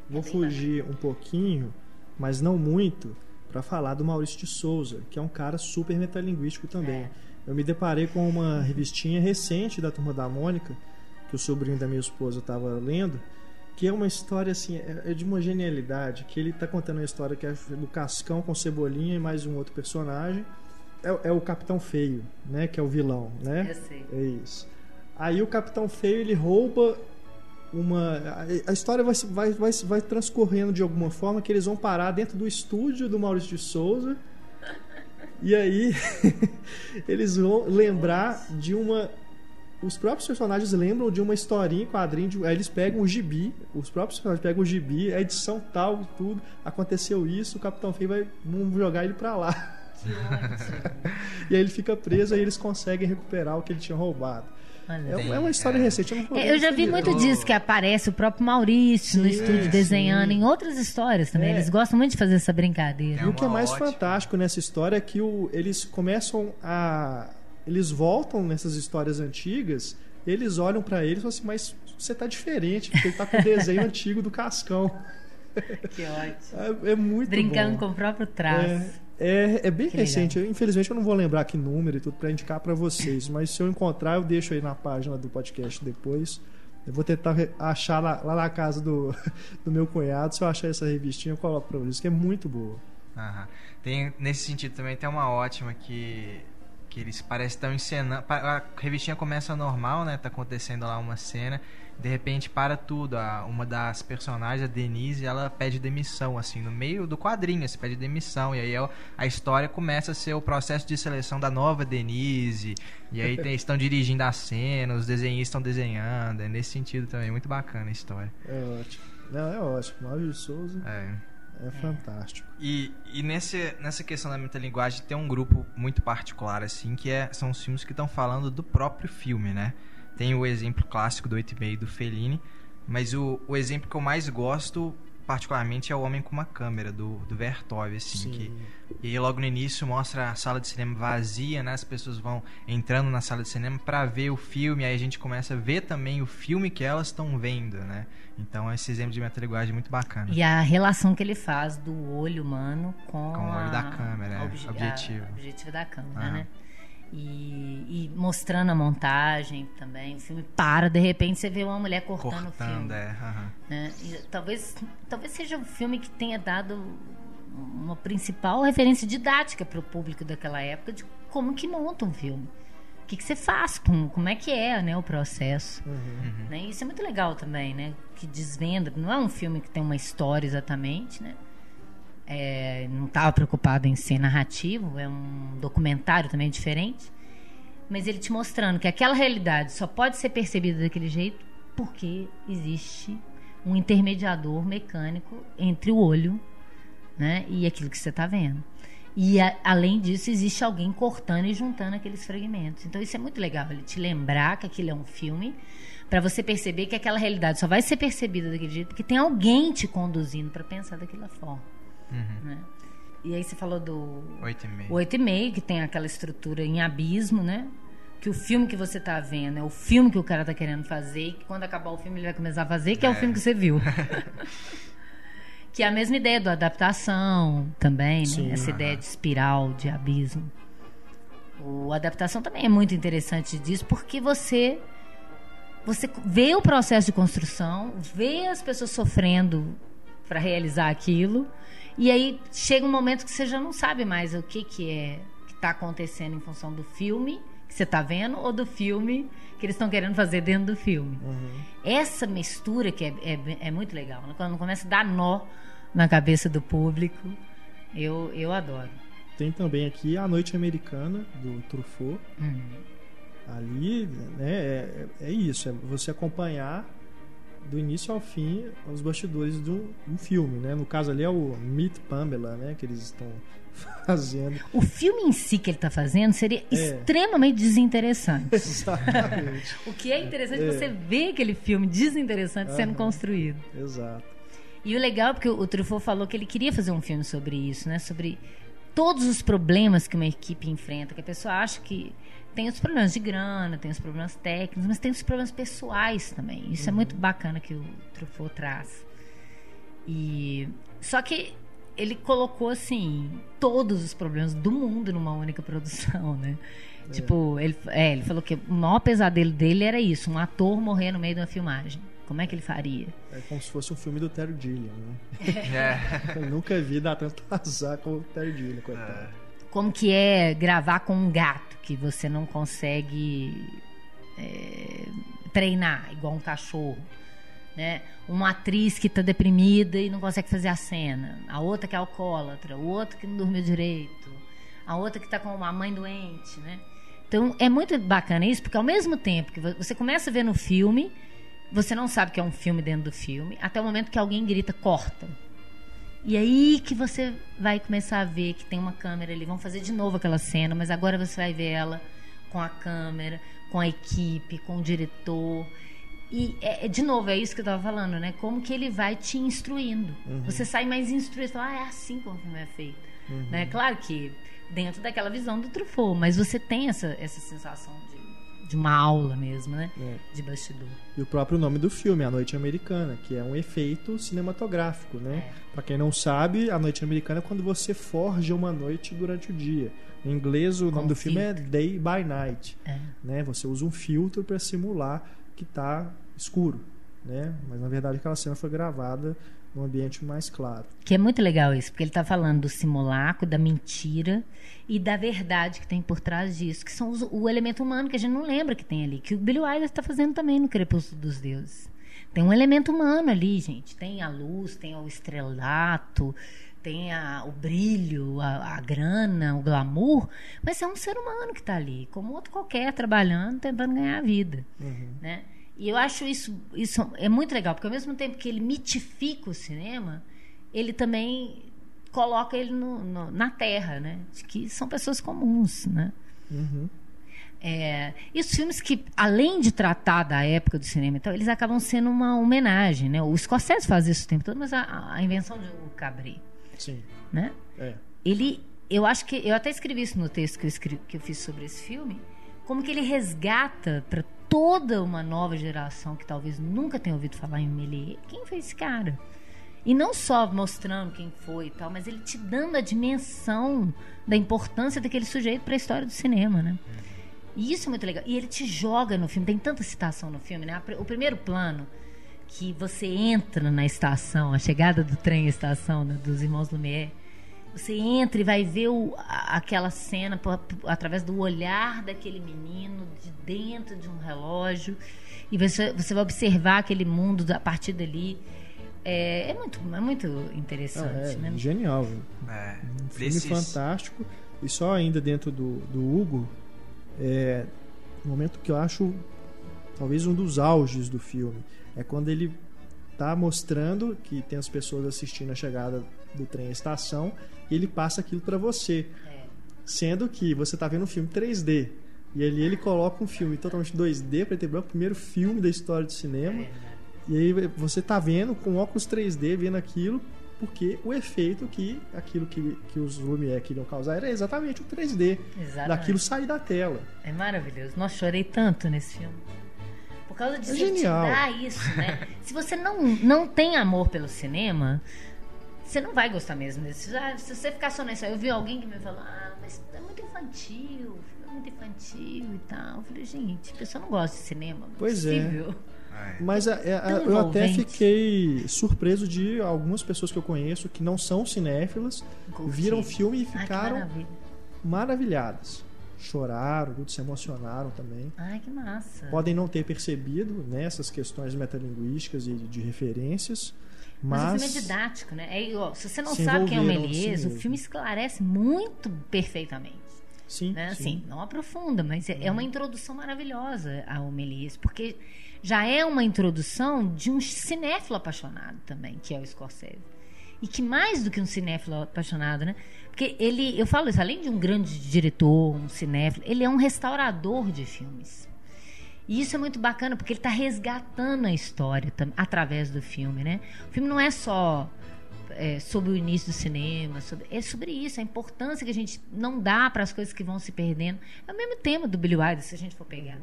Vou fugir um pouquinho, mas não muito, para falar do Maurício de Souza, que é um cara super metalinguístico também. É. Eu me deparei com uma revistinha recente da Turma da Mônica, que o sobrinho da minha esposa estava lendo, que é uma história assim, é, é de uma genialidade, que ele está contando uma história que é do Cascão com Cebolinha e mais um outro personagem é, é, o Capitão Feio, né? Que é o vilão, né?
Eu sei.
É isso. Aí o Capitão Feio ele rouba uma. A história vai, vai, vai, vai transcorrendo de alguma forma que eles vão parar dentro do estúdio do Maurício de Souza. E aí eles vão lembrar de uma. Os próprios personagens lembram de uma historinha em quadrinho. De... Aí eles pegam o gibi, os próprios personagens pegam o gibi, a edição tal, tudo. Aconteceu isso, o Capitão Feio vai. Jogar ele pra lá. e aí ele fica preso e eles conseguem recuperar o que ele tinha roubado. É, é, uma história é. recente.
Eu, é, eu já vi muito disso, que aparece o próprio Maurício sim, no estúdio desenhando, sim. em outras histórias também. É. Eles gostam muito de fazer essa brincadeira.
e o que é mais ótima. fantástico nessa história é que o, eles começam a. Eles voltam nessas histórias antigas, eles olham para ele e falam assim: Mas você tá diferente, porque ele tá com o desenho antigo do Cascão.
Que ótimo.
É, é muito
Brincando
bom.
com o próprio traço.
É, é bem que recente. Eu, infelizmente eu não vou lembrar que número e tudo para indicar para vocês, mas se eu encontrar eu deixo aí na página do podcast depois. Eu vou tentar achar lá, lá na casa do, do meu cunhado. Se eu achar essa revistinha, eu coloco para vocês, que é muito boa.
Aham. Tem, nesse sentido também tem uma ótima que que eles parecem estar encenando. A revistinha começa normal, né? Tá acontecendo lá uma cena de repente para tudo. A, uma das personagens, a Denise, ela pede demissão, assim, no meio do quadrinho, se pede demissão. E aí a, a história começa a ser o processo de seleção da nova Denise. E aí tem, estão dirigindo a cena, os desenhistas estão desenhando. É nesse sentido também, muito bacana a história.
É ótimo. Não, é ótimo. Mário Souza. É. É fantástico.
E, e nesse, nessa questão da metalinguagem tem um grupo muito particular, assim, que é, são os filmes que estão falando do próprio filme, né? Tem o exemplo clássico do 8,5 do Fellini, mas o, o exemplo que eu mais gosto particularmente é o Homem com uma Câmera, do, do Vertov, assim, Sim. que e aí logo no início mostra a sala de cinema vazia, né? As pessoas vão entrando na sala de cinema para ver o filme, aí a gente começa a ver também o filme que elas estão vendo, né? Então esse exemplo de metalinguagem é muito bacana.
E a relação que ele faz do olho humano com,
com o olho a... da câmera, é, obje... objetivo.
A... objetivo da câmera, uhum. né? E, e, mostrando a montagem também. O filme para, de repente você vê uma mulher cortando, cortando o filme. É, uhum. né? talvez, talvez seja um filme que tenha dado uma principal referência didática para o público daquela época de como que monta um filme. O que, que você faz, com, como é que é né, o processo. Uhum. Né? Isso é muito legal também, né? Que desvenda. Não é um filme que tem uma história exatamente, né? É, não estava preocupado em ser narrativo, é um documentário também diferente, mas ele te mostrando que aquela realidade só pode ser percebida daquele jeito porque existe um intermediador mecânico entre o olho né, e aquilo que você está vendo. E a, além disso, existe alguém cortando e juntando aqueles fragmentos. Então isso é muito legal, ele te lembrar que aquilo é um filme, para você perceber que aquela realidade só vai ser percebida daquele jeito porque tem alguém te conduzindo para pensar daquela forma. Uhum. Né? E aí você falou do 8,5. meio que tem aquela estrutura em abismo, né? Que o filme que você está vendo é o filme que o cara está querendo fazer e que quando acabar o filme ele vai começar a fazer, que é, é o filme que você viu. que é a mesma ideia da adaptação também, né? Sim, Essa ideia de espiral, de abismo. O adaptação também é muito interessante disso, porque você você vê o processo de construção, vê as pessoas sofrendo para realizar aquilo e aí chega um momento que você já não sabe mais o que, que é que está acontecendo em função do filme que você está vendo ou do filme que eles estão querendo fazer dentro do filme. Uhum. Essa mistura que é, é, é, muito legal. Né? Quando começa a dar nó na cabeça do público, eu, eu adoro.
Tem também aqui A Noite Americana, do Truffaut. Uhum. Ali, né, é, é isso, é você acompanhar do início ao fim os bastidores de um, filme, né? No caso ali é o Meet Pamela, né? Que eles estão fazendo.
O filme em si que ele está fazendo seria é. extremamente desinteressante.
Exatamente.
o que é interessante é. você ver aquele filme desinteressante sendo construído.
Exato.
E o legal é porque o Truffaut falou que ele queria fazer um filme sobre isso, né? Sobre todos os problemas que uma equipe enfrenta, que a pessoa acha que tem os problemas de grana, tem os problemas técnicos, mas tem os problemas pessoais também. Isso uhum. é muito bacana que o Truffaut traz. E só que ele colocou assim todos os problemas do mundo numa única produção, né? É. Tipo, ele, é, ele falou que o maior pesadelo dele era isso, um ator morrer no meio de uma filmagem. Como é que ele faria?
É como se fosse um filme do Terry Gilliam, né? É. Eu nunca vi dar tanto azar como o Terry Gilliam, coitado. É.
Como que é gravar com um gato que você não consegue é, treinar, igual um cachorro né? Uma atriz que está deprimida e não consegue fazer a cena, a outra que é alcoólatra, o outro que não dormiu direito, a outra que está com uma mãe doente, né? Então é muito bacana isso, porque ao mesmo tempo que você começa a ver no filme, você não sabe que é um filme dentro do filme, até o momento que alguém grita corta. E aí que você vai começar a ver que tem uma câmera ali, vão fazer de novo aquela cena, mas agora você vai ver ela com a câmera, com a equipe, com o diretor. E, é, é, de novo, é isso que eu estava falando, né? Como que ele vai te instruindo. Uhum. Você sai mais instruído. Fala, ah, é assim como o filme é feito. Uhum. Né? Claro que dentro daquela visão do Truffaut, mas você tem essa, essa sensação de, de uma aula mesmo, né? É. De bastidor.
E o próprio nome do filme, A Noite Americana, que é um efeito cinematográfico, né? É. Para quem não sabe, A Noite Americana é quando você forja uma noite durante o dia. Em inglês, o nome do filme é Day by Night. É. Né? Você usa um filtro para simular que está escuro, né? Mas na verdade aquela cena foi gravada num ambiente mais claro.
Que é muito legal isso, porque ele está falando do simulacro, da mentira e da verdade que tem por trás disso, que são os, o elemento humano que a gente não lembra que tem ali, que o Billy Wilder está fazendo também no Crepúsculo dos Deuses. Tem um elemento humano ali, gente. Tem a luz, tem o estrelato, tem a, o brilho, a, a, grana, o glamour, mas é um ser humano que está ali, como outro qualquer, trabalhando, tentando ganhar a vida. Uhum. Né? E eu acho isso, isso é muito legal, porque ao mesmo tempo que ele mitifica o cinema, ele também coloca ele no, no, na terra, né? De que são pessoas comuns, né? Uhum. É, e os filmes que, além de tratar da época do cinema então, eles acabam sendo uma homenagem, né? O Scorsese faz isso o tempo todo, mas a, a invenção de o Cabri
Sim.
Né?
É.
Ele, eu acho que eu até escrevi isso no texto que eu, escrevi, que eu fiz sobre esse filme, como que ele resgata para toda uma nova geração que talvez nunca tenha ouvido falar em Méliès, quem foi esse cara? E não só mostrando quem foi e tal, mas ele te dando a dimensão da importância daquele sujeito para a história do cinema, né? E isso é muito legal. E ele te joga no filme, tem tanta citação no filme, né? O primeiro plano que você entra na estação, a chegada do trem à estação né, dos irmãos Lumière, você entra e vai ver o, aquela cena por, através do olhar daquele menino de dentro de um relógio e você, você vai observar aquele mundo a partir dali. É, é muito, é muito interessante,
é,
né?
Genial. É, um filme desses... fantástico. E só ainda dentro do, do Hugo, é, um momento que eu acho talvez um dos auges do filme é quando ele está mostrando que tem as pessoas assistindo a chegada do trem à estação e ele passa aquilo para você. É. Sendo que você está vendo um filme 3D. E ali ele coloca um filme totalmente 2D, preto e branco, primeiro filme da história do cinema. E aí você está vendo com óculos 3D, vendo aquilo, porque o efeito que aquilo que, que os Lumière queriam causar era exatamente o 3D. Exatamente. Daquilo sair da tela.
É maravilhoso. Nossa, chorei tanto nesse filme causa de
é genial.
isso, né? Se você não, não tem amor pelo cinema, você não vai gostar mesmo desse. Ah, se você ficar só nisso, eu vi alguém que me falou, ah, mas é muito infantil, é muito infantil e tal. Eu falei, gente, a pessoa não gosta de cinema. Não
é pois é. Possível. é. Mas a, a, eu até fiquei surpreso de algumas pessoas que eu conheço que não são cinéfilas, viram o filme e ficaram maravilhadas choraram, tudo, se emocionaram também.
Ai, que massa.
Podem não ter percebido né, essas questões metalinguísticas e de referências. Mas, mas o
filme é didático, né? É, ó, se você não sabe quem é o Méliès, o filme esclarece muito perfeitamente.
Sim,
né?
sim.
Assim, não aprofunda, mas é, é uma introdução maravilhosa ao Méliès, porque já é uma introdução de um cinéfilo apaixonado também, que é o Scorsese. E que mais do que um cinéfilo apaixonado, né? Porque ele, eu falo isso, além de um grande diretor, um cinéfilo, ele é um restaurador de filmes. E isso é muito bacana, porque ele está resgatando a história através do filme, né? O filme não é só é, sobre o início do cinema, sobre, é sobre isso, a importância que a gente não dá para as coisas que vão se perdendo. É o mesmo tema do Billy Wilder, se a gente for pegar,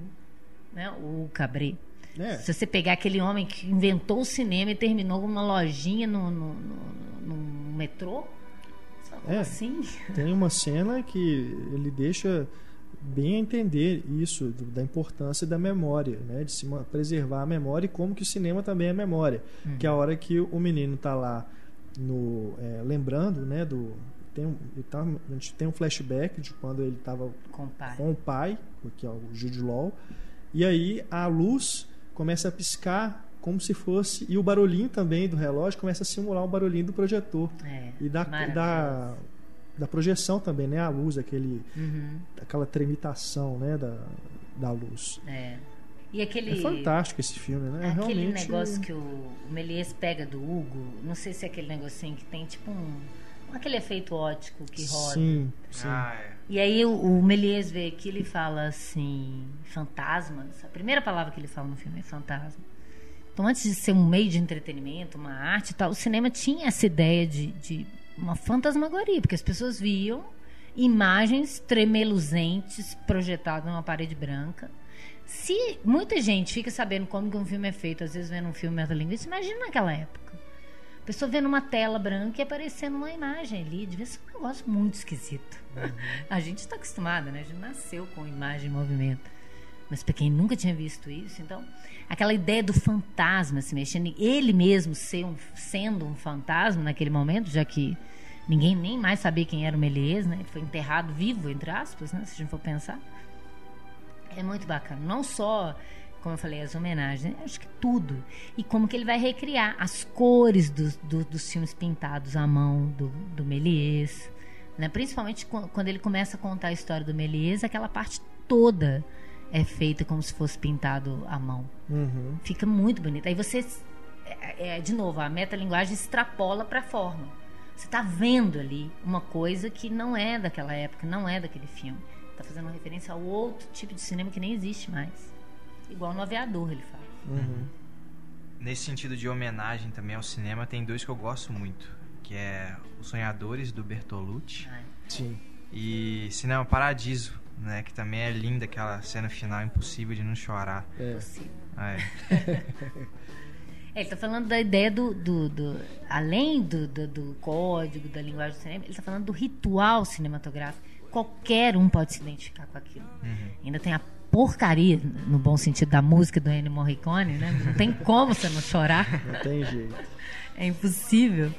né? O Cabret.
É.
Se você pegar aquele homem que inventou o cinema e terminou uma lojinha no, no, no, no metrô, como
É.
assim?
Tem uma cena que ele deixa bem a entender isso, da importância da memória, né? de se preservar a memória e como que o cinema também é memória. Que é a hora que o menino está lá no, é, lembrando, né, do, tem, um- tá- a gente tem um flashback de quando ele estava
Compare.
com o pai, que é o Jude Law, e aí a luz começa a piscar como se fosse e o barulhinho também do relógio começa a simular o barulhinho do projetor
É,
e da, da projeção também, né? A luz, aquele,
Uhum,
aquela tremitação, né? Da, da luz.
é. E aquele.
É fantástico esse filme, né?
Aquele
Realmente.
negócio que o, o Méliès pega do Hugo, não sei se é aquele negocinho que tem tipo um. aquele efeito ótico que roda.
Sim, sim.
Ah, é.
E aí o, o Méliès vê aquilo e fala assim, fantasmas. A primeira palavra que ele fala no filme é fantasma. Então, antes de ser um meio de entretenimento, uma arte e tal, o cinema tinha essa ideia de, de uma fantasmagoria, porque as pessoas viam imagens tremeluzentes projetadas numa parede branca. Se muita gente fica sabendo como que um filme é feito, às vezes vendo um filme metalinguístico, imagina naquela época. A pessoa vendo uma tela branca e aparecendo uma imagem ali, devia ser um negócio muito esquisito. A gente está acostumada, né? A gente nasceu com imagem em movimento. Mas para quem nunca tinha visto isso, então, aquela ideia do fantasma se mexendo, ele mesmo um- sendo um fantasma naquele momento, já que ninguém nem mais sabia quem era o Méliès, né? Ele foi enterrado vivo, entre aspas, né? Se a gente for pensar. É muito bacana. Não só, como eu falei, as homenagens, né? acho que tudo. E como que ele vai recriar as cores dos, do- dos filmes pintados à mão do, do Méliès. Né? Principalmente qu- quando ele começa a contar a história do Méliès, aquela parte toda é feita como se fosse pintado à mão.
Uhum.
Fica muito bonito. Aí você, é, é, de novo, a metalinguagem extrapola para a forma. Você está vendo ali uma coisa que não é daquela época, não é daquele filme. Está fazendo uma referência a outro tipo de cinema que nem existe mais. Igual no Aviador ele fala.
Uhum.
Nesse sentido de homenagem também ao cinema, tem dois que eu gosto muito, que é Os Sonhadores do Bertolucci
Ai,
Sim.
e Cinema Paradiso, né, que também é linda aquela cena final impossível de não chorar.
É.
possível.
Ah, é.
É, ele está falando da ideia do. do- do- além do, do, do código, da linguagem do cinema, ele está falando do ritual cinematográfico. Qualquer um pode se identificar com aquilo. Ainda tem a porcaria, no bom sentido da música do Ennio Morricone, né? Não tem como você não chorar.
Não tem jeito.
É impossível.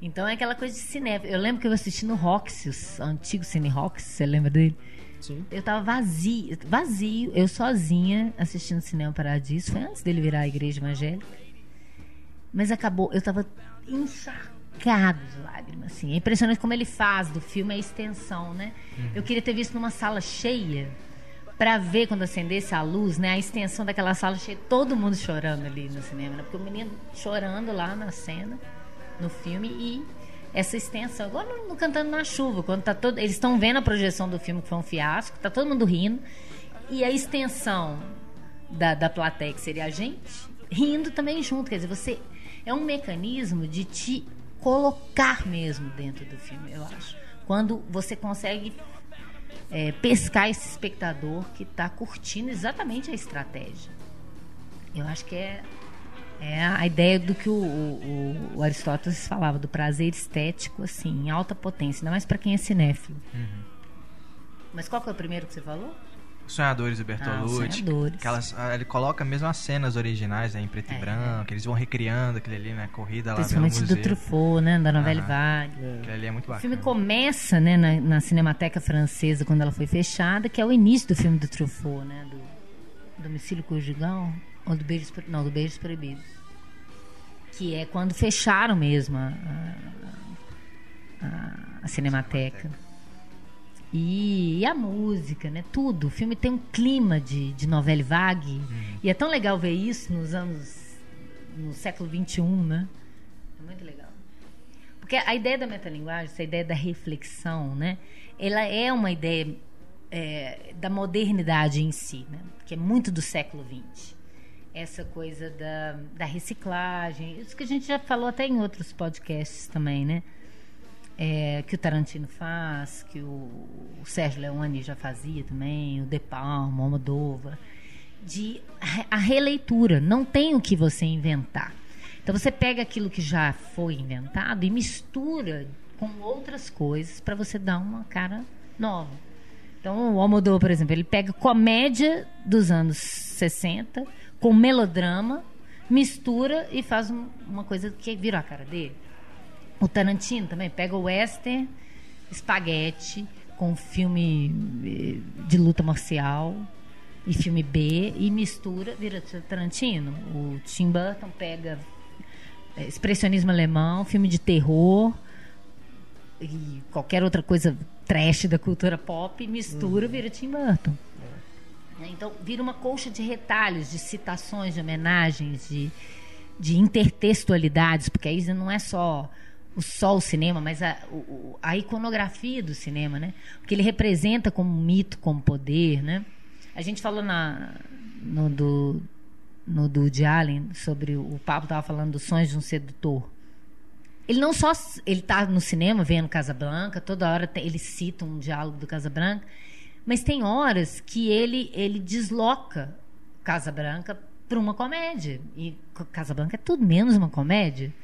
Então é aquela coisa de cinema. Eu lembro que eu assisti no Roxy, o antigo Cine Roxy, você lembra dele?
Sim.
Eu tava vazio, vazio, eu sozinha assistindo Cinema Paradiso. Foi antes dele virar a igreja evangélica. Mas acabou, eu tava encharcado de lágrimas, assim. É impressionante como ele faz do filme a extensão, né? Eu queria ter visto numa sala cheia pra ver quando acendesse a luz, né? A extensão daquela sala cheia, todo mundo chorando ali no cinema, né? Porque o menino chorando lá na cena, no filme e essa extensão, no, no Cantando na Chuva, quando tá todo, eles estão vendo a projeção do filme que foi um fiasco, tá todo mundo rindo e a extensão da, da plateia, que seria a gente, rindo também junto. Quer dizer, você. É um mecanismo de te colocar mesmo dentro do filme, eu acho. Quando você consegue é, pescar esse espectador que está curtindo exatamente a estratégia. Eu acho que é, é a ideia do que o, o- o Aristóteles falava, do prazer estético, assim, em alta potência, ainda mais para quem é cinéfilo. Mas qual é o primeiro que você falou?
Sonhadores do Bertolucci.
Sonhadores.
Aquelas, ah, ele coloca mesmo as cenas originais né, em preto
É.
e branco, eles vão recriando aquele ali, né? Corrida lá
Principalmente do. Truffaut, né? Da novela
Aham.
Vague.
É.
Aquele ali é muito
O
bacana.
filme começa né, na, na Cinemateca Francesa, quando ela foi fechada, que é o início do filme do Truffaut, né? Do Domicílio Conjugal, ou do Beijos, não, do Beijos Proibidos. Que é quando fecharam mesmo a, a, a- a Cinemateca. E, e a música, né? Tudo. O filme tem um clima de, de novela vague. E é tão legal ver isso nos anos... no século XXI, né? É muito legal. Porque a ideia da metalinguagem, essa ideia da reflexão, né? Ela é uma ideia é, da modernidade em si, né? Que é muito do século XX. Essa coisa da, da reciclagem, isso que a gente já falou até em outros podcasts também, né? É, que o Tarantino faz, que o, o Sérgio Leone já fazia também, o De Palma, o Almodóvar, de a releitura, não tem o que você inventar. Então você pega aquilo que já foi inventado e mistura com outras coisas para você dar uma cara nova. Então o Almodóvar, por exemplo, ele pega comédia dos anos 60 com melodrama, mistura e faz um, uma coisa que vira a cara dele. O Tarantino também pega o western, espaguete, com filme eh, de luta marcial e filme B e mistura, vira Tarantino. O Tim Burton pega eh, expressionismo alemão, filme de terror e qualquer outra coisa trash da cultura pop, mistura, uhum. vira Tim Burton. É. Então, vira uma colcha de retalhos, de citações, de homenagens, de, de intertextualidades, porque aí não é só o só o cinema, mas a, o, a iconografia do cinema, né? Porque ele representa como mito, como poder, né? A gente falou na, no do no do Woody Allen sobre o Pablo estava falando dos sonhos de um sedutor. Ele não só ele está no cinema vendo Casablanca, toda hora tem, ele cita um diálogo do Casablanca, mas tem horas que ele ele desloca Casablanca para uma comédia. E Casablanca é tudo menos uma comédia.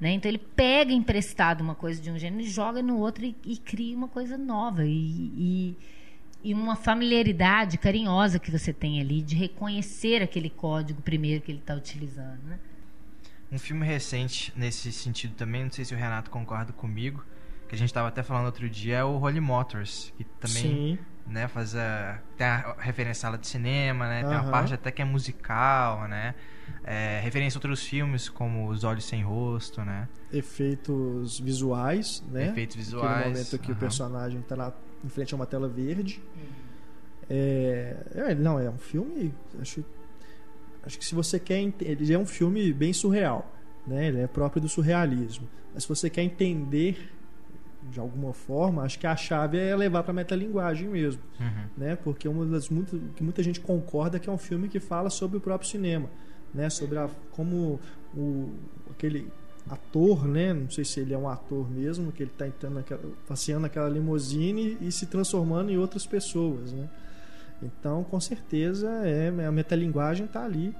Né? Então ele pega emprestado uma coisa de um gênero e joga no outro e, e cria uma coisa nova. E, e, e, uma familiaridade carinhosa que você tem ali de reconhecer aquele código primeiro que ele está utilizando. Né?
Um filme recente nesse sentido também, não sei se o Renato concorda comigo, que a gente estava até falando outro dia, é o Holy Motors, que também Sim. Né, faz a, tem a referência à sala de cinema, né, uhum. tem uma parte até que é musical, né? É, referência a outros filmes, como Os Olhos Sem Rosto, né?
Efeitos visuais, né?
Efeitos visuais.
Aquele momento que uhum. o personagem está em frente a uma tela verde. É, é, não, é um filme. Acho, acho que se você quer. Ele é um filme bem surreal. Né? Ele é próprio do surrealismo. Mas se você quer entender de alguma forma, acho que a chave é levar para a metalinguagem mesmo, uhum. né? Porque uma das muito que muita gente concorda que é um filme que fala sobre o próprio cinema né, sobre a, como o, aquele ator, né, não sei se ele é um ator mesmo, que ele está entrando naquela, passeando naquela limusine e se transformando em outras pessoas, né? Então, com certeza, é, a metalinguagem está ali.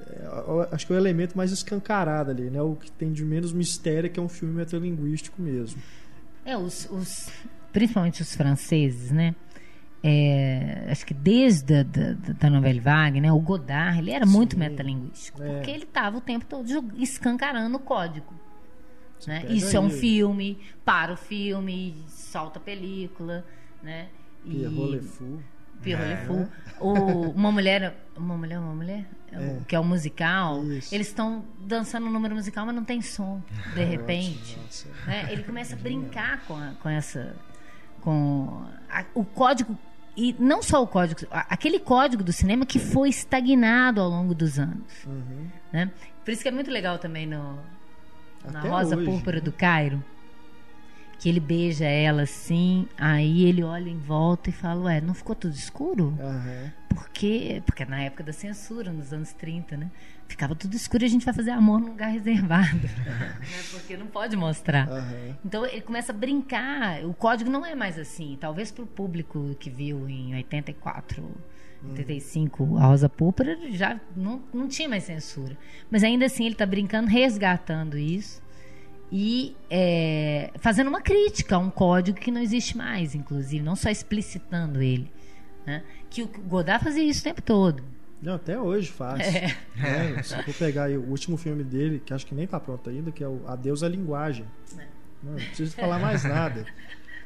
É, acho que é o elemento mais escancarado ali, né? O que tem de menos mistério que é um filme metalinguístico mesmo.
É, os, os principalmente os franceses, né? é, acho que desde a da, da novela Wagner, né, o Godard, ele era Sim, muito metalinguístico, é. porque ele estava o tempo todo escancarando o código. Né? Isso é um filme, para o filme, solta a película, né?
Pierrot Le Fou.
Pierrot é. Ou uma mulher, uma mulher, uma mulher, é. que é o um musical. Isso. Eles estão dançando um número musical, mas não tem som, de repente. Né? Ele começa a brincar com, a, com essa, com a, o código e não só o código, aquele código do cinema que foi estagnado ao longo dos anos. Uhum. Né? Por isso que é muito legal também no, na Rosa hoje, Púrpura né? do Cairo, que ele beija ela assim, aí ele olha em volta e fala, ué, não ficou tudo escuro? Uhum. Por quê? Porque na época da censura, nos anos 30, né? ficava tudo escuro e a gente vai fazer amor num lugar reservado. né? Porque não pode mostrar. Uhum. Então ele começa a brincar. O código não é mais assim. Talvez para o público que viu em 84, 85 uhum. a Rosa Púrpura, já não, não tinha mais censura. Mas ainda assim ele está brincando, resgatando isso. E é, fazendo uma crítica a um código que não existe mais, inclusive, não só explicitando ele. Né? Que o Godard fazia isso o tempo todo.
Não, até hoje faz. É. Né? Se for pegar o último filme dele, que acho que nem está pronto ainda, que é o Adeus à Linguagem. É. Não, não preciso falar mais nada.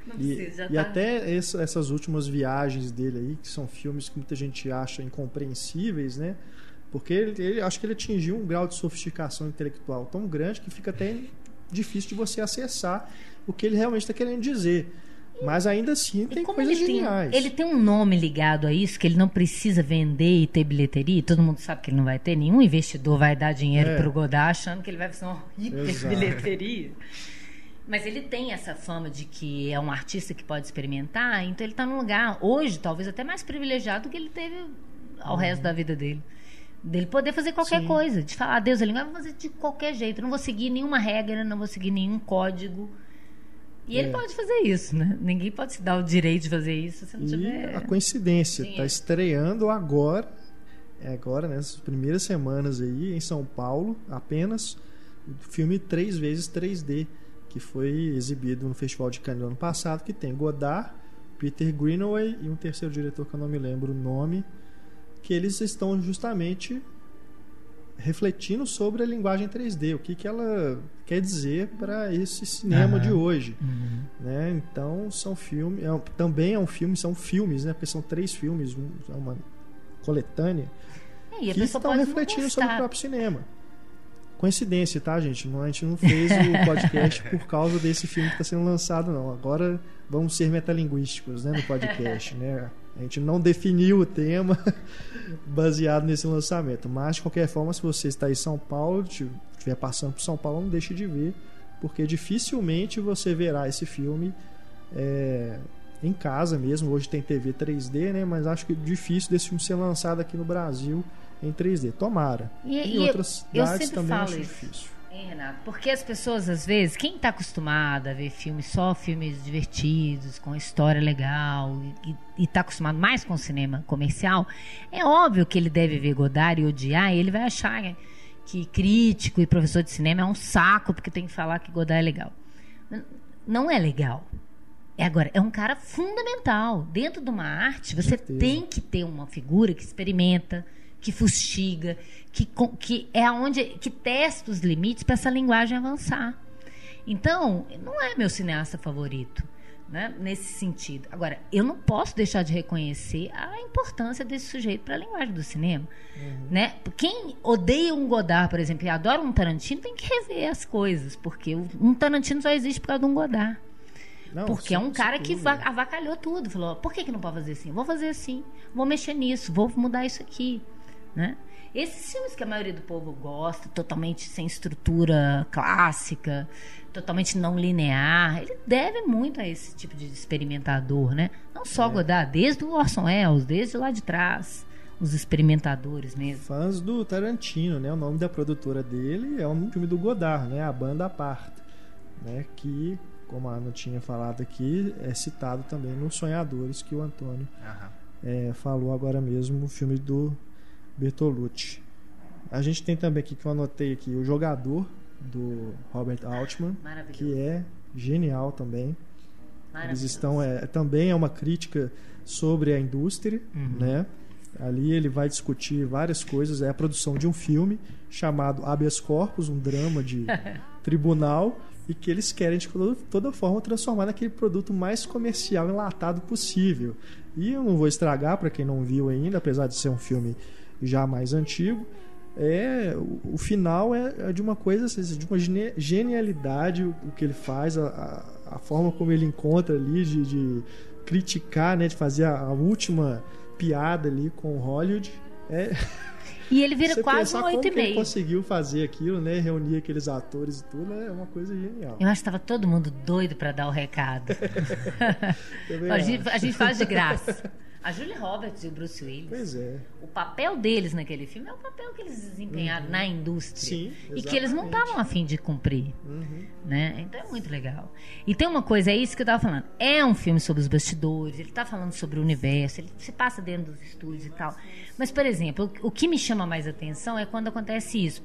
Não e, precisa,
e tá... até essas últimas viagens dele aí, que são filmes que muita gente acha incompreensíveis, né? Porque ele, ele acho que ele atingiu um grau de sofisticação intelectual tão grande que fica até difícil de você acessar o que ele realmente está querendo dizer. Mas ainda assim tem coisas
ele
geniais.
Tem, ele tem um nome ligado a isso, que ele não precisa vender e ter bilheteria. Todo mundo sabe que ele não vai ter. Nenhum investidor vai dar dinheiro é. para o Godard achando que ele vai fazer uma hiper bilheteria. Mas ele tem essa fama de que é um artista que pode experimentar, então ele está num lugar, hoje, talvez até mais privilegiado do que ele teve ao uhum. resto da vida dele. Dele poder fazer qualquer
Sim.
coisa, de falar, Deus, eu vou fazer de qualquer jeito, eu não vou seguir nenhuma regra, não vou seguir nenhum código. E ele
É.
pode fazer isso, né? Ninguém pode se dar o direito de fazer isso se não
E
tiver.
a coincidência, está
é.
estreando agora, é agora, nessas primeiras semanas aí, em São Paulo, apenas, o filme três vezes 3D, que foi exibido no Festival de Cannes no ano passado, que tem Godard, Peter Greenaway e um terceiro diretor que eu não me lembro o nome, que eles estão justamente refletindo sobre a linguagem 3D, o que, que ela quer dizer para esse cinema
Aham.
de hoje
Uhum.
né? Então são filmes, é também é um filme, são filmes, né? Porque são três filmes, um- é uma coletânea
É,
que estão refletindo sobre o próprio cinema. Coincidência, tá, gente? Não, a gente não fez o podcast por causa desse filme que está sendo lançado, não. Agora vamos ser metalinguísticos, né, no podcast, né? A gente não definiu o tema baseado nesse lançamento, mas de qualquer forma, se você está em São Paulo, estiver passando por São Paulo, não deixe de ver, porque dificilmente você verá esse filme é, em casa mesmo. Hoje tem TV 3D, né? Mas acho que é difícil desse filme ser lançado aqui no Brasil em 3D. Tomara.
E-
em
e
outras
eu
cidades também acho
isso.
difícil.
Hein, Renato? Porque as pessoas, às vezes, quem está acostumado a ver filmes, só filmes divertidos, com história legal, e está acostumado mais com cinema comercial, é óbvio que ele deve ver Godard e odiar, e ele vai achar que crítico e professor de cinema é um saco, porque tem que falar que Godard é legal. Não é legal. É agora, é um cara fundamental. Dentro de uma arte, você tem que ter uma figura que experimenta, que fustiga, que, que é onde que testa os limites para essa linguagem avançar. Então, não é meu cineasta favorito, né? Nesse sentido. Agora, eu não posso deixar de reconhecer a importância desse sujeito para a linguagem do cinema, né? Quem odeia um Godard, por exemplo, e adora um Tarantino, tem que rever as coisas, porque um Tarantino só existe por causa de um Godard.
Não,
Porque é um cara que avacalhou tudo. Falou, por que, que não pode fazer assim? Vou fazer assim, vou mexer nisso, vou mudar isso aqui. Né? Esses filmes que a maioria do povo gosta, totalmente sem estrutura clássica, totalmente não linear, ele deve muito a esse tipo de experimentador, né? Não só Godard, desde o Orson Welles, desde lá de trás, os experimentadores mesmo.
Fãs do Tarantino, né? O nome da produtora dele é um filme do Godard, né? A Banda Aparta, né? Que, como a Ana tinha falado aqui, é citado também nos Sonhadores que o Antônio é, falou agora mesmo, o filme do Bertolucci. A gente tem também aqui que eu anotei aqui o jogador do Robert Altman, que é genial também. Eles
Maravilhoso.
estão é, também é uma crítica sobre a indústria,
Uhum.
né? Ali ele vai discutir várias coisas. É a produção de um filme chamado Habeas Corpus, um drama de tribunal, e que eles querem de toda, toda forma transformar naquele produto mais comercial enlatado possível. E eu não vou estragar para quem não viu ainda, apesar de ser um filme já mais antigo. É, o, final é, é de uma coisa, assim, de uma genialidade o, que ele faz, a, a, forma como ele encontra ali de, de criticar, né, de fazer a, a última piada ali com Hollywood. É,
E ele vira
você
quase um oito e
ele
meio.
conseguiu fazer aquilo, né, reunir aqueles atores e tudo, é uma coisa genial.
Eu acho que estava todo mundo doido para dar o recado. A, gente, a gente faz de graça. A Julie Roberts e o Bruce Willis.
Pois é.
O papel deles naquele filme é o papel que eles desempenharam na indústria.
Uhum. Sim,
e que eles não estavam afim de cumprir.
Uhum.
Né? Então é muito legal. E tem uma coisa, é isso que eu tava falando. É um filme sobre os bastidores, ele tá falando sobre o universo, ele se passa dentro dos estúdios e tal. Mas, por exemplo, o, o que me chama mais atenção é quando acontece isso.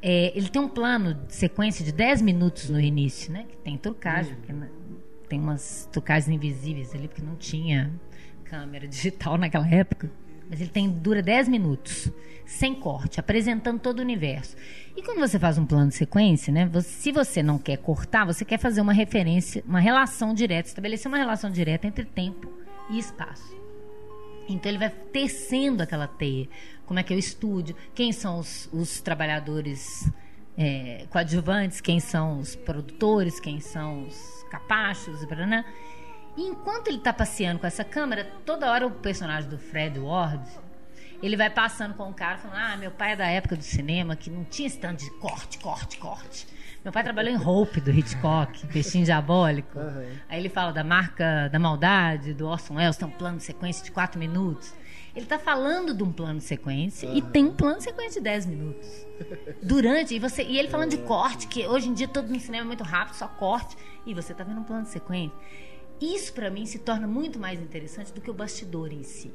É, ele tem um plano de sequência de 10 minutos no início, né? Que tem trucagem, porque na- tem umas trucagens invisíveis ali, porque não tinha câmera digital naquela época. Mas ele tem dura 10 minutos, sem corte, apresentando todo o universo. E quando você faz um plano de sequência, né? se você não quer cortar, você quer fazer uma referência, uma relação direta, estabelecer uma relação direta entre tempo e espaço. Então ele vai tecendo aquela teia. Como é que é o estúdio? Quem são os, os trabalhadores é, coadjuvantes? Quem são os produtores? Quem são os capachos? E, paraná. E enquanto ele está passeando com essa câmera, toda hora o personagem do Fred Ward ele vai passando com o cara falando: Ah, meu pai é da época do cinema que não tinha esse tanto de corte, corte, corte. Meu pai trabalhou em Hope do Hitchcock, Peixinho Diabólico.
Aham.
Aí ele fala da marca da maldade, do Orson Welles, tem um plano de sequência de quatro minutos. Ele está falando de um plano de sequência e tem um plano de sequência de 10 minutos. Durante, e, você, e ele falando de corte, que hoje em dia todo no cinema é muito rápido, só corte, e você está vendo um plano de sequência. Isso para mim se torna muito mais interessante do que o bastidor em si.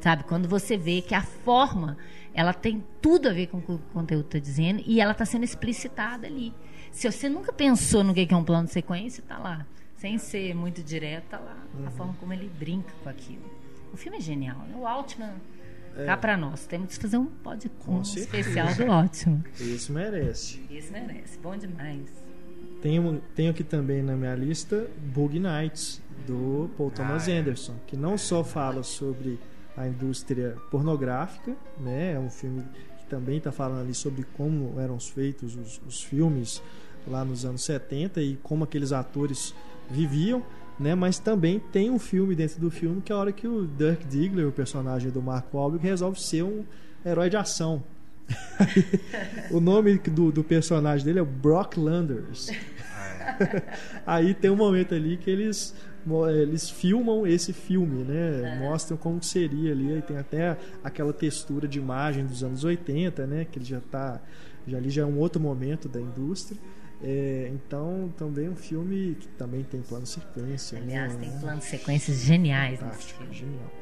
Sabe? Quando você vê que a forma, ela tem tudo a ver com o que o conteúdo está dizendo e ela está sendo explicitada ali. Se você nunca pensou no que é um plano de sequência, está lá. Sem ser muito direto, tá lá. Uhum. A forma como ele brinca com aquilo. O filme é genial. Né? O Altman, é. cá para nós. Temos que fazer um, pode, um especial do Altman.
Isso merece.
Isso merece. Bom demais.
Tenho, tenho aqui também na minha lista Bug Nights, do Paul Thomas ah, é. Anderson, que não só fala sobre a indústria pornográfica, né? É um filme que também está falando ali sobre como eram feitos os, os filmes lá nos anos 70 e como aqueles atores viviam, né? Mas também tem um filme dentro do filme que é a hora que o Dirk Diggler, o personagem do Mark Wahlberg, resolve ser um herói de ação. o nome do, do, personagem dele é Brock Landers. Ah, é. Aí tem um momento ali que eles eles filmam esse filme, né? Mostram como seria ali, e tem até aquela textura de imagem dos anos 80, né? Que ele já tá já ali já é um outro momento da indústria. É, então, também um filme que também tem plano sequência.
Aliás, né? tem planos sequências geniais
Fantástico, genial.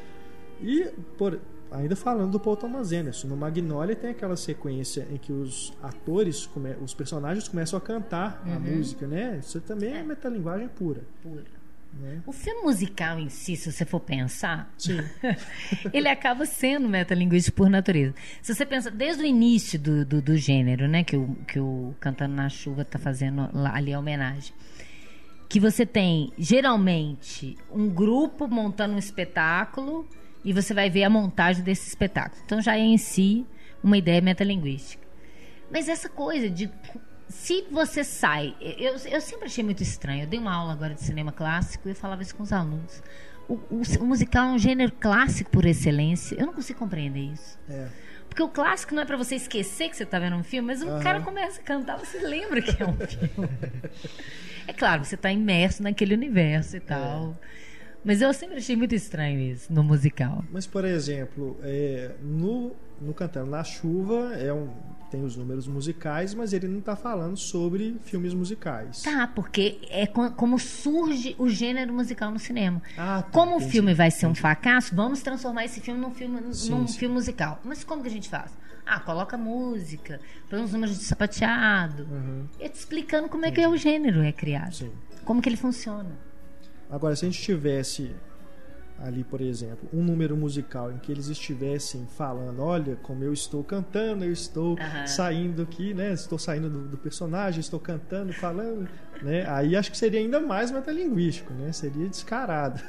E, por, ainda falando do Paul Thomas Anderson, no Magnolia tem aquela sequência em que os atores, os personagens começam a cantar uhum. a música, né? Isso também é, é metalinguagem pura.
Pura. Né? O filme musical em si, se você for pensar, ele acaba sendo metalinguístico por natureza. Se você pensa desde o início do, do, do gênero, né, que o, que o Cantando na Chuva está fazendo lá, ali a homenagem, que você tem geralmente um grupo montando um espetáculo e você vai ver a montagem desse espetáculo. Então já é em si uma ideia metalinguística. Mas essa coisa de se você sai. Eu, eu sempre achei muito estranho. Eu dei uma aula agora de cinema clássico e eu falava isso com os alunos. O, o, o musical é um gênero clássico por excelência. Eu não consigo compreender isso. É. Porque o clássico não é para você esquecer que você está vendo um filme, mas o uhum. cara começa a cantar, você lembra que é um filme. é claro, você está imerso naquele universo e tal. É. Mas eu sempre achei muito estranho isso no musical.
Mas, por exemplo, é, no, no Cantando na Chuva é um, tem os números musicais, mas ele não está falando sobre filmes musicais.
Tá, porque é como surge o gênero musical no cinema. Ah, tá, como entendi, o filme vai ser um fracasso, vamos transformar esse filme num filme, num sim. filme musical. Mas como que a gente faz? Ah, coloca música, põe uns números de sapateado. Uhum. E te explicando como é que é o gênero é criado. Sim. Como que ele funciona.
Agora, se a gente tivesse ali, por exemplo, um número musical em que eles estivessem falando, olha como eu estou cantando, eu estou uhum. saindo aqui, né? Estou saindo do, do, personagem, estou cantando, falando, né? Aí acho que seria ainda mais metalinguístico, né? Seria descarado.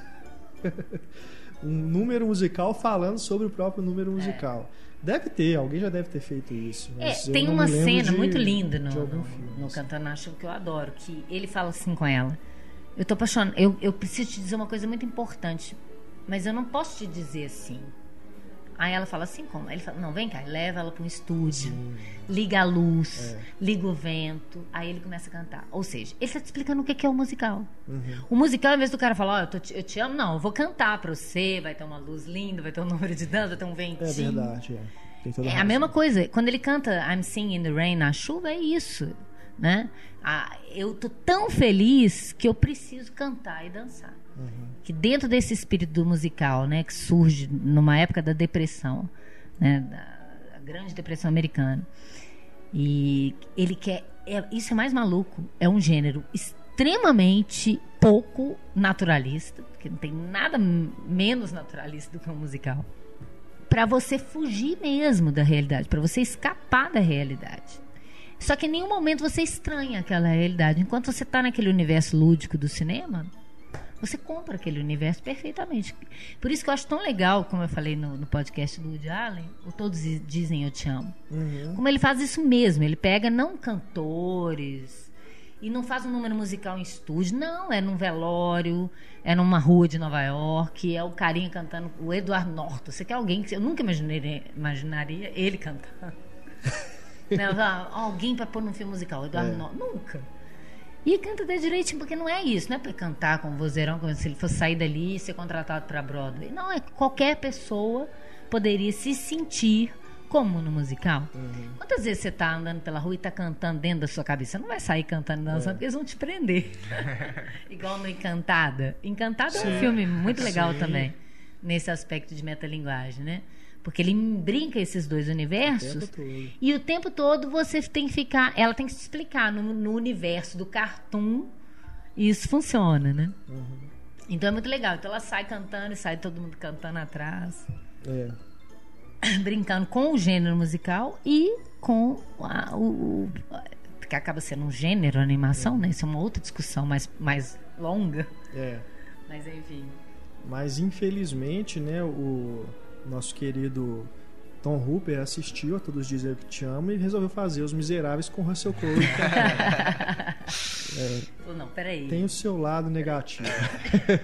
um número musical falando sobre o próprio número musical. É. Deve ter, alguém já deve ter feito isso.
É, tem uma cena de, muito linda no, no, no Cantando na Chuva que eu adoro, que ele fala assim com ela. Eu tô apaixonada. Eu, eu preciso te dizer uma coisa muito importante mas eu não posso te dizer assim. Aí ela fala assim como? Aí ele fala, não, vem cá, leva ela para um estúdio, Sim. liga a luz, é. liga o vento, aí ele começa a cantar. Ou seja, ele está te explicando o que é o musical. Uhum. O musical, ao invés do cara falar, oh, eu, te, eu, te, amo, não, eu vou cantar para você, vai ter uma luz linda, vai ter um número de dança, vai ter um ventinho.
É verdade, é.
é a mesma coisa. Quando ele canta I'm Singing in the Rain na chuva, é isso. Né? Ah, eu tô tão feliz que eu preciso cantar e dançar. Uhum. Que dentro desse espírito musical, né, que surge numa época da depressão, né, da grande depressão americana, e ele quer, é, isso é mais maluco, é um gênero extremamente pouco naturalista, porque não tem nada menos naturalista do que um musical, para você fugir mesmo da realidade, para você escapar da realidade. Só que em nenhum momento você estranha aquela realidade. Enquanto você está naquele universo lúdico do cinema, você compra aquele universo perfeitamente. Por isso que eu acho tão legal, como eu falei no, no podcast do Woody Allen, o Todos Dizem Eu Te Amo. Uhum. Como ele faz isso mesmo. Ele pega não cantores e não faz um número musical em estúdio. Não, é num velório, é numa rua de Nova York, é o carinha cantando o Eduardo Norton. Você quer alguém que eu nunca imaginaria, imaginaria ele cantando. não, alguém para pôr num filme musical, Eduardo é. Nunca. E canta até direitinho, porque não é isso, não é para cantar com vozeirão, como se ele fosse sair dali e ser contratado para Broadway. Não, é que qualquer pessoa poderia se sentir como no musical.
Uhum.
Quantas vezes você tá andando pela rua e tá cantando dentro da sua cabeça? Você não vai sair cantando e dançando,
É.
porque eles vão te prender. Igual no Encantada. Encantada é
Sim.
um filme muito legal
Sim.
também, nesse aspecto de metalinguagem, né? Porque ele brinca esses dois
O
universos.
tempo todo.
E o tempo todo você tem que ficar. Ela tem que se explicar no, no universo do cartoon. E isso funciona, né?
Uhum.
Então é muito legal. Então ela sai cantando e sai todo mundo cantando atrás.
É.
Brincando com o gênero musical e com a- o, o- que acaba sendo um gênero, animação, né? Isso é uma outra discussão mais, mais longa.
É.
Mas enfim.
Mas infelizmente, né, o nosso querido Tom Hooper assistiu a Todos Dizem que Te Amo e resolveu fazer Os Miseráveis com Russell Crowe.
Pô, não, peraí.
Tem o seu lado negativo.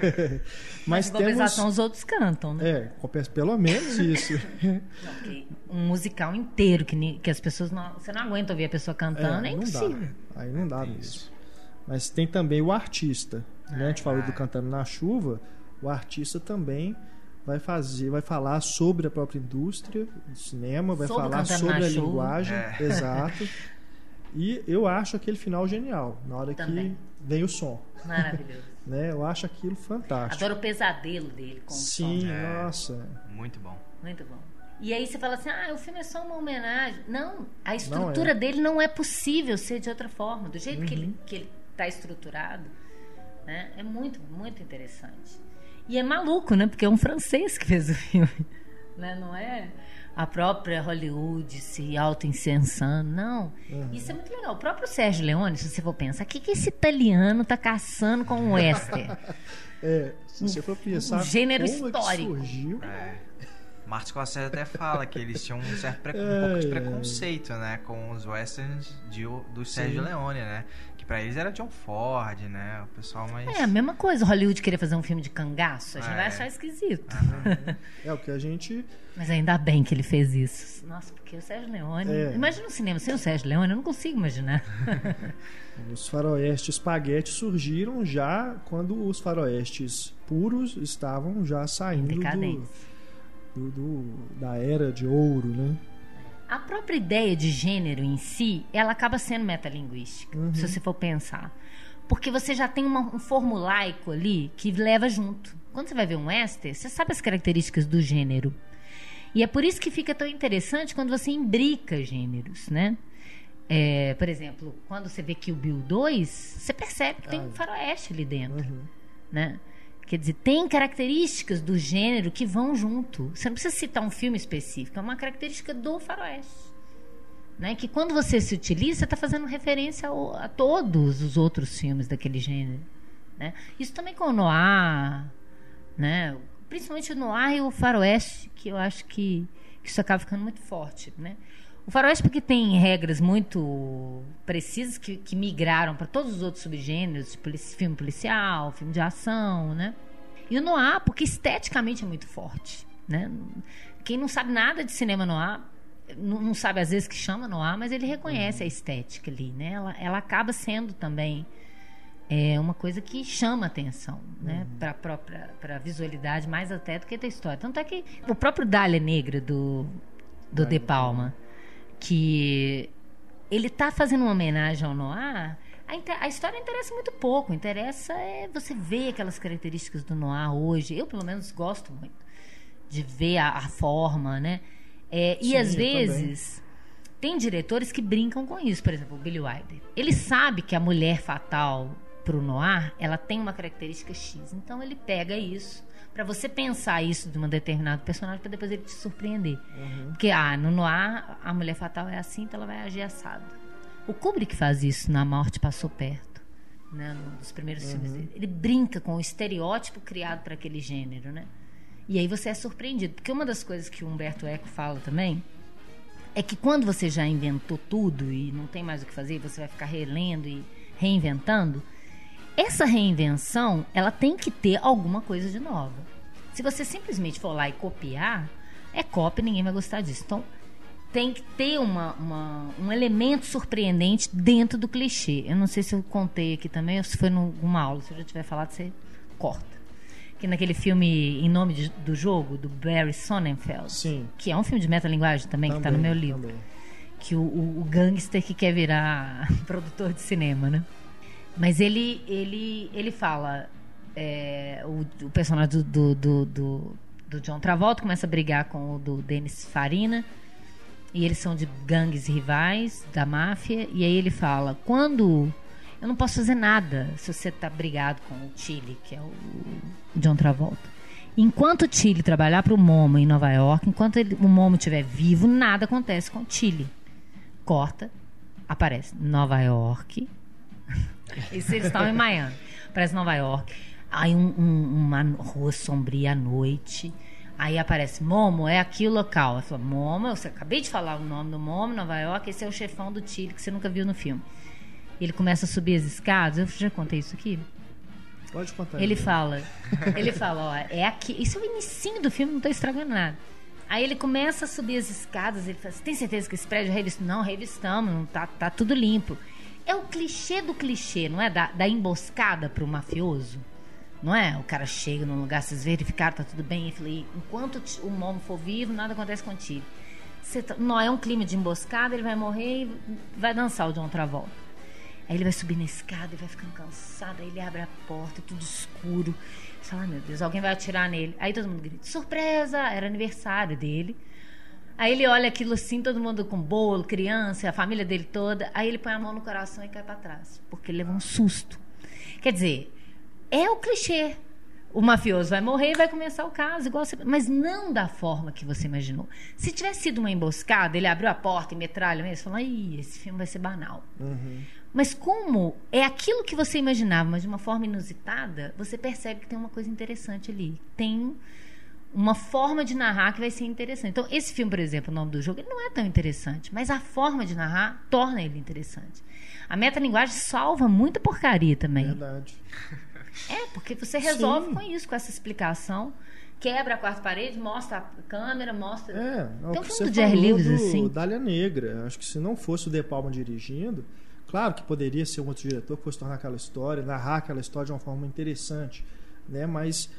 Mas
Mas
compensação, os outros cantam, né?
É, pelo menos isso.
Não, um musical inteiro que, que as pessoas não. Você não aguenta ouvir a pessoa cantando, é,
não
impossível.
dá. Aí não dá mesmo. Mas tem também o artista. Né? A gente falou do Cantando na Chuva. O artista também vai fazer, vai falar sobre a própria indústria do cinema, vai
Sobre
falar sobre a
Chuva.
linguagem,
É.
exato. E eu acho aquele final genial, na hora
Também.
que vem o som,
Maravilhoso.
né? Eu acho aquilo fantástico.
Adoro o pesadelo dele com o
Sim,
som.
É.
nossa.
Muito bom.
Muito bom. E aí você fala assim, ah, o filme é só uma homenagem. Não, a estrutura
Não é.
dele não é possível ser de outra forma. Do jeito que
Uhum.
ele que ele está estruturado, né? É muito, muito interessante. E é maluco, né? Porque é um francês que fez o filme. Né? Não é a própria Hollywood se auto-incensando, não.
Uhum.
Isso é muito legal. O próprio Sérgio Leone, se você for pensar, o que, que esse italiano tá caçando com o western?
É, se você for pensar
um gênero
é que
histórico.
surgiu,
É. Martin Scorsese até fala que eles tinham um certo pre- um pouco de
é.
preconceito, né, com os westerns de, do Sérgio
Sim.
Leone, né? Que pra eles era John Ford, né? O pessoal mais
É a mesma coisa, Hollywood querer fazer um filme de cangaço. A gente
É.
vai achar esquisito.
é o que a gente
Mas ainda bem que ele fez isso. Nossa, porque o Sérgio Leone.
É.
Imagina um cinema sem o Sérgio Leone, eu não consigo imaginar.
Os faroestes espaguete surgiram já quando os faroestes puros estavam já saindo do, do- do- da era de ouro, né?
A própria ideia de gênero em si, ela acaba sendo metalinguística,
Uhum.
se você for pensar. Porque você já tem uma- um formulaico ali que leva junto. Quando você vai ver um western, você sabe as características do gênero. E é por isso que fica tão interessante quando você imbrica gêneros, né? É, por exemplo, quando você vê que o Bill 2, você percebe que tem um faroeste ali dentro,
Uhum.
né? Quer dizer, tem características do gênero que vão junto. Você não precisa citar um filme específico, é uma característica do faroeste. Né? Que quando você se utiliza, você está fazendo referência ao- a todos os outros filmes daquele gênero. Né? Isso também com o noir, né? principalmente o noir e o faroeste, que eu acho que, que isso acaba ficando muito forte. Né? O faroeste porque tem regras muito precisas que, que migraram para todos os outros subgêneros, tipo filme policial, filme de ação, né? E o noir porque esteticamente é muito forte, né? Quem não sabe nada de cinema noir não, não sabe às vezes que chama noir, mas ele reconhece a estética ali, né? Ela, ela acaba sendo também é uma coisa que chama atenção, né? Para a própria pra visualidade mais até do que da história. Tanto é que o próprio Dália Negra do do De Palma, que ele tá fazendo uma homenagem ao noir. A, a história interessa muito pouco. Interessa é você ver aquelas características do noir hoje. Eu pelo menos gosto muito de ver a, a forma, né? É, e
Sim,
às
eu também.
vezes tem diretores que brincam com isso. Por exemplo, o Billy Wilder. Ele sabe que a mulher fatal pro noir, ela tem uma característica X. Então ele pega isso para você pensar isso de um determinado personagem para depois ele te surpreender. Porque ah, no noir a mulher fatal é assim, então ela vai agir assado. O Kubrick faz isso na Morte Passou Perto, né, num dos primeiros filmes dele. Ele brinca com o estereótipo criado para aquele gênero, né? E aí você é surpreendido, porque uma das coisas que o Humberto Eco fala também é que quando você já inventou tudo e não tem mais o que fazer, você vai ficar relendo e reinventando, essa reinvenção, ela tem que ter alguma coisa de nova. Se você simplesmente for lá e copiar, é cópia, ninguém vai gostar disso. Então, tem que ter uma, uma, um elemento surpreendente dentro do clichê. Eu não sei se eu contei aqui também, ou se foi numa aula. Se eu já tiver falado, você corta. Que naquele filme Em Nome de, do Jogo, do Barry Sonnenfeld.
Sim.
Que é um filme de metalinguagem também, também que está no meu livro. Também. Que o, o, o gangster que quer virar produtor de cinema, né? Mas ele, ele, ele fala... É, o, o, personagem do, do, do, do, John Travolta começa a brigar com o do Dennis Farina e eles são de gangues rivais da máfia. E aí ele fala: quando eu não posso fazer nada se você tá brigado com o Chile, que é o John Travolta. Enquanto o Chile trabalhar para o Momo em Nova York, enquanto ele, o Momo estiver vivo, nada acontece com o Chile. Corta, aparece Nova York. Isso eles estão em Miami. Aparece Nova York. Aí um, um, uma rua sombria à noite Aí aparece Momo, é aqui o local. Eu falo, Momo, eu acabei de falar o nome do Momo, Nova York, esse é o chefão do Chile que você nunca viu no filme. Ele começa a subir as escadas, eu já contei isso aqui?
Pode contar.
Ele fala, ele fala, ó, é aqui, isso é o início do filme, não estou estragando nada. Aí ele começa a subir as escadas, ele fala, tem certeza que esse prédio é revistado? Não, revistamos, não tá, tá tudo limpo. É o clichê do clichê, não é? Da, da emboscada para o mafioso. Não é? O cara chega num lugar, vocês verificaram, tá tudo bem. E falei, enquanto o momo for vivo, nada acontece contigo. Tá, não é um clima de emboscada, ele vai morrer e vai dançar o John Travolta. Aí ele vai subir na escada e vai ficando cansado. Aí ele abre a porta, tudo escuro. Você fala, ah, meu Deus, alguém vai atirar nele. Aí todo mundo grita, surpresa! Era aniversário dele. Aí ele olha aquilo assim, todo mundo com bolo, criança, a família dele toda. Aí ele põe a mão no coração e cai para trás, porque ele leva um susto. Quer dizer, é o clichê. O mafioso vai morrer e vai começar o caso, igual você... mas não da forma que você imaginou. Se tivesse sido uma emboscada, ele abriu a porta e metralha mesmo, você fala, Ih, esse filme vai ser banal. Uhum. Mas como é aquilo que você imaginava, mas de uma forma inusitada, você percebe que tem uma coisa interessante ali. Tem uma forma de narrar que vai ser interessante. Então, esse filme, por exemplo, o nome do jogo, ele não é tão interessante, mas a forma de narrar torna ele interessante. A metalinguagem salva muita porcaria também.
Verdade.
É, porque você resolve Sim. com isso, com essa explicação. Quebra a quarta parede, mostra a câmera, mostra.
É, é Tem um filme do Jerry Lewis assim. Dália Negra. Acho que se não fosse o De Palma dirigindo, claro que poderia ser um outro diretor que fosse tornar aquela história, narrar aquela história de uma forma interessante, né? Mas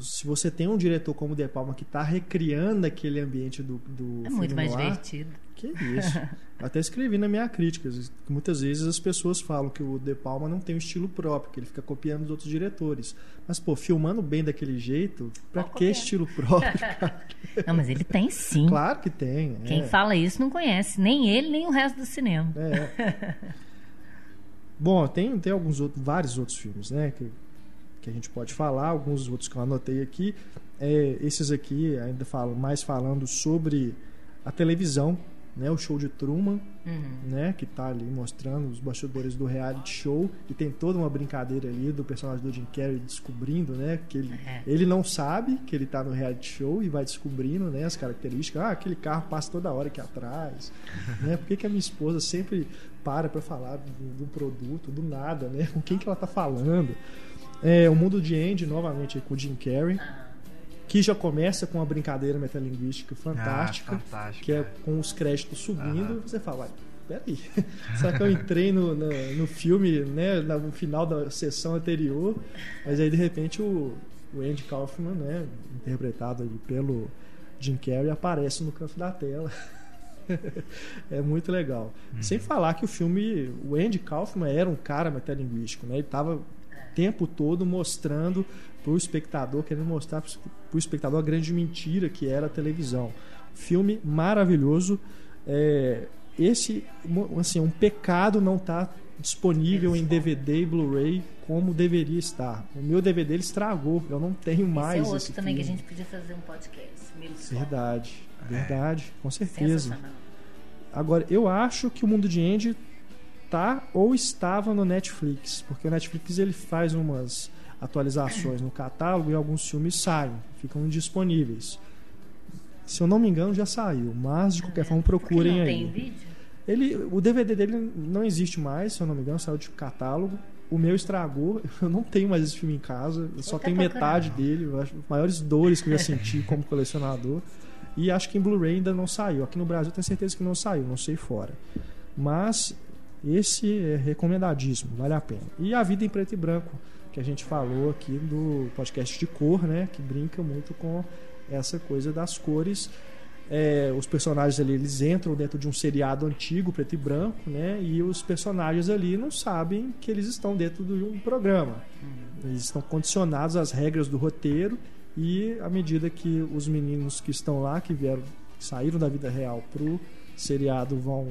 se você tem um diretor como o De Palma que está recriando aquele ambiente do, do
é muito mais divertido.
Que isso. Até escrevi na minha crítica. Muitas vezes as pessoas falam que o De Palma não tem um estilo próprio, que ele fica copiando os outros diretores. Mas, pô, filmando bem daquele jeito, pra Vou que copiar. estilo próprio?
não, mas ele tem sim.
Claro que tem.
Quem é. fala isso não conhece, nem ele, nem o resto do cinema.
É. Bom, tem, tem alguns outros, vários outros filmes, né? Que, que a gente pode falar, alguns outros que eu anotei aqui. É, esses aqui ainda falam mais falando sobre a televisão, né, o show de Truman, uhum. né, que está ali mostrando os bastidores do reality show e tem toda uma brincadeira ali do personagem do Jim Carrey descobrindo, né, que ele, é. ele não sabe que ele está no reality show e vai descobrindo, né, as características. Ah, aquele carro passa toda hora aqui atrás, né? Por que, que a minha esposa sempre para para falar do, do, produto do nada, né? Com quem que ela está falando? É, o mundo de Andy novamente com o Jim Carrey. Que já começa com uma brincadeira metalinguística fantástica, ah, que é com os créditos subindo, uhum. você fala, peraí, será que eu entrei no, no, no, filme, né, no final da sessão anterior, mas aí de repente o, o Andy Kaufman, né, interpretado ali pelo Jim Carrey, aparece no canto da tela. é muito legal. Uhum. Sem falar que o filme, o Andy Kaufman era um cara metalinguístico, né? Ele estava tempo todo mostrando para o espectador, querendo mostrar para o espectador a grande mentira que era a televisão. Filme maravilhoso. É, esse, assim, um pecado não estar tá disponível em DVD e Blu-ray como deveria estar. O meu DVD ele estragou, eu não tenho mais. Esse é
outro também filme. que a gente podia fazer um podcast.
Verdade, verdade, com certeza. Agora, eu acho que o Mundo de Andy tá ou estava no Netflix, porque o Netflix ele faz umas atualizações no catálogo e alguns filmes saem, ficam indisponíveis. Se eu não me engano, já saiu, mas de qualquer forma procurem aí.
Tem vídeo?
Ele, o DVD dele não existe mais, se eu não me engano, saiu de catálogo. O meu estragou, eu não tenho mais esse filme em casa, eu só tenho metade dele. Acho, maiores dores que eu já senti como colecionador. E acho que em Blu-ray ainda não saiu. Aqui no Brasil tenho certeza que não saiu, não sei fora. Mas esse é recomendadíssimo, vale a pena. E A Vida em Preto e Branco, que a gente falou aqui do podcast de cor, né? Que brinca muito com essa coisa das cores. É, os personagens ali eles entram dentro de um seriado antigo, preto e branco, né? E os personagens ali não sabem que eles estão dentro de um programa. Eles estão condicionados às regras do roteiro e à medida que os meninos que estão lá, que vieram, que saíram da vida real pro seriado, vão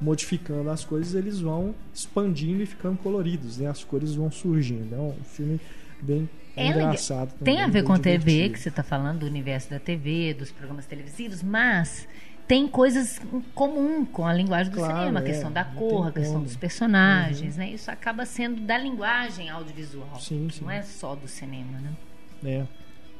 modificando as coisas, eles vão expandindo e ficando coloridos, né? As cores vão surgindo. É um filme bem
É
engraçado.
Tem
também,
a ver com a TV,
divertido.
que você está falando do universo da TV, dos programas televisivos, mas tem coisas em comum com a linguagem do
Claro,
cinema, a
é,
questão da
não
cor,
tem
a questão
como.
dos personagens, né? Isso acaba sendo da linguagem audiovisual,
Sim, sim.
não é só do cinema, né?
É.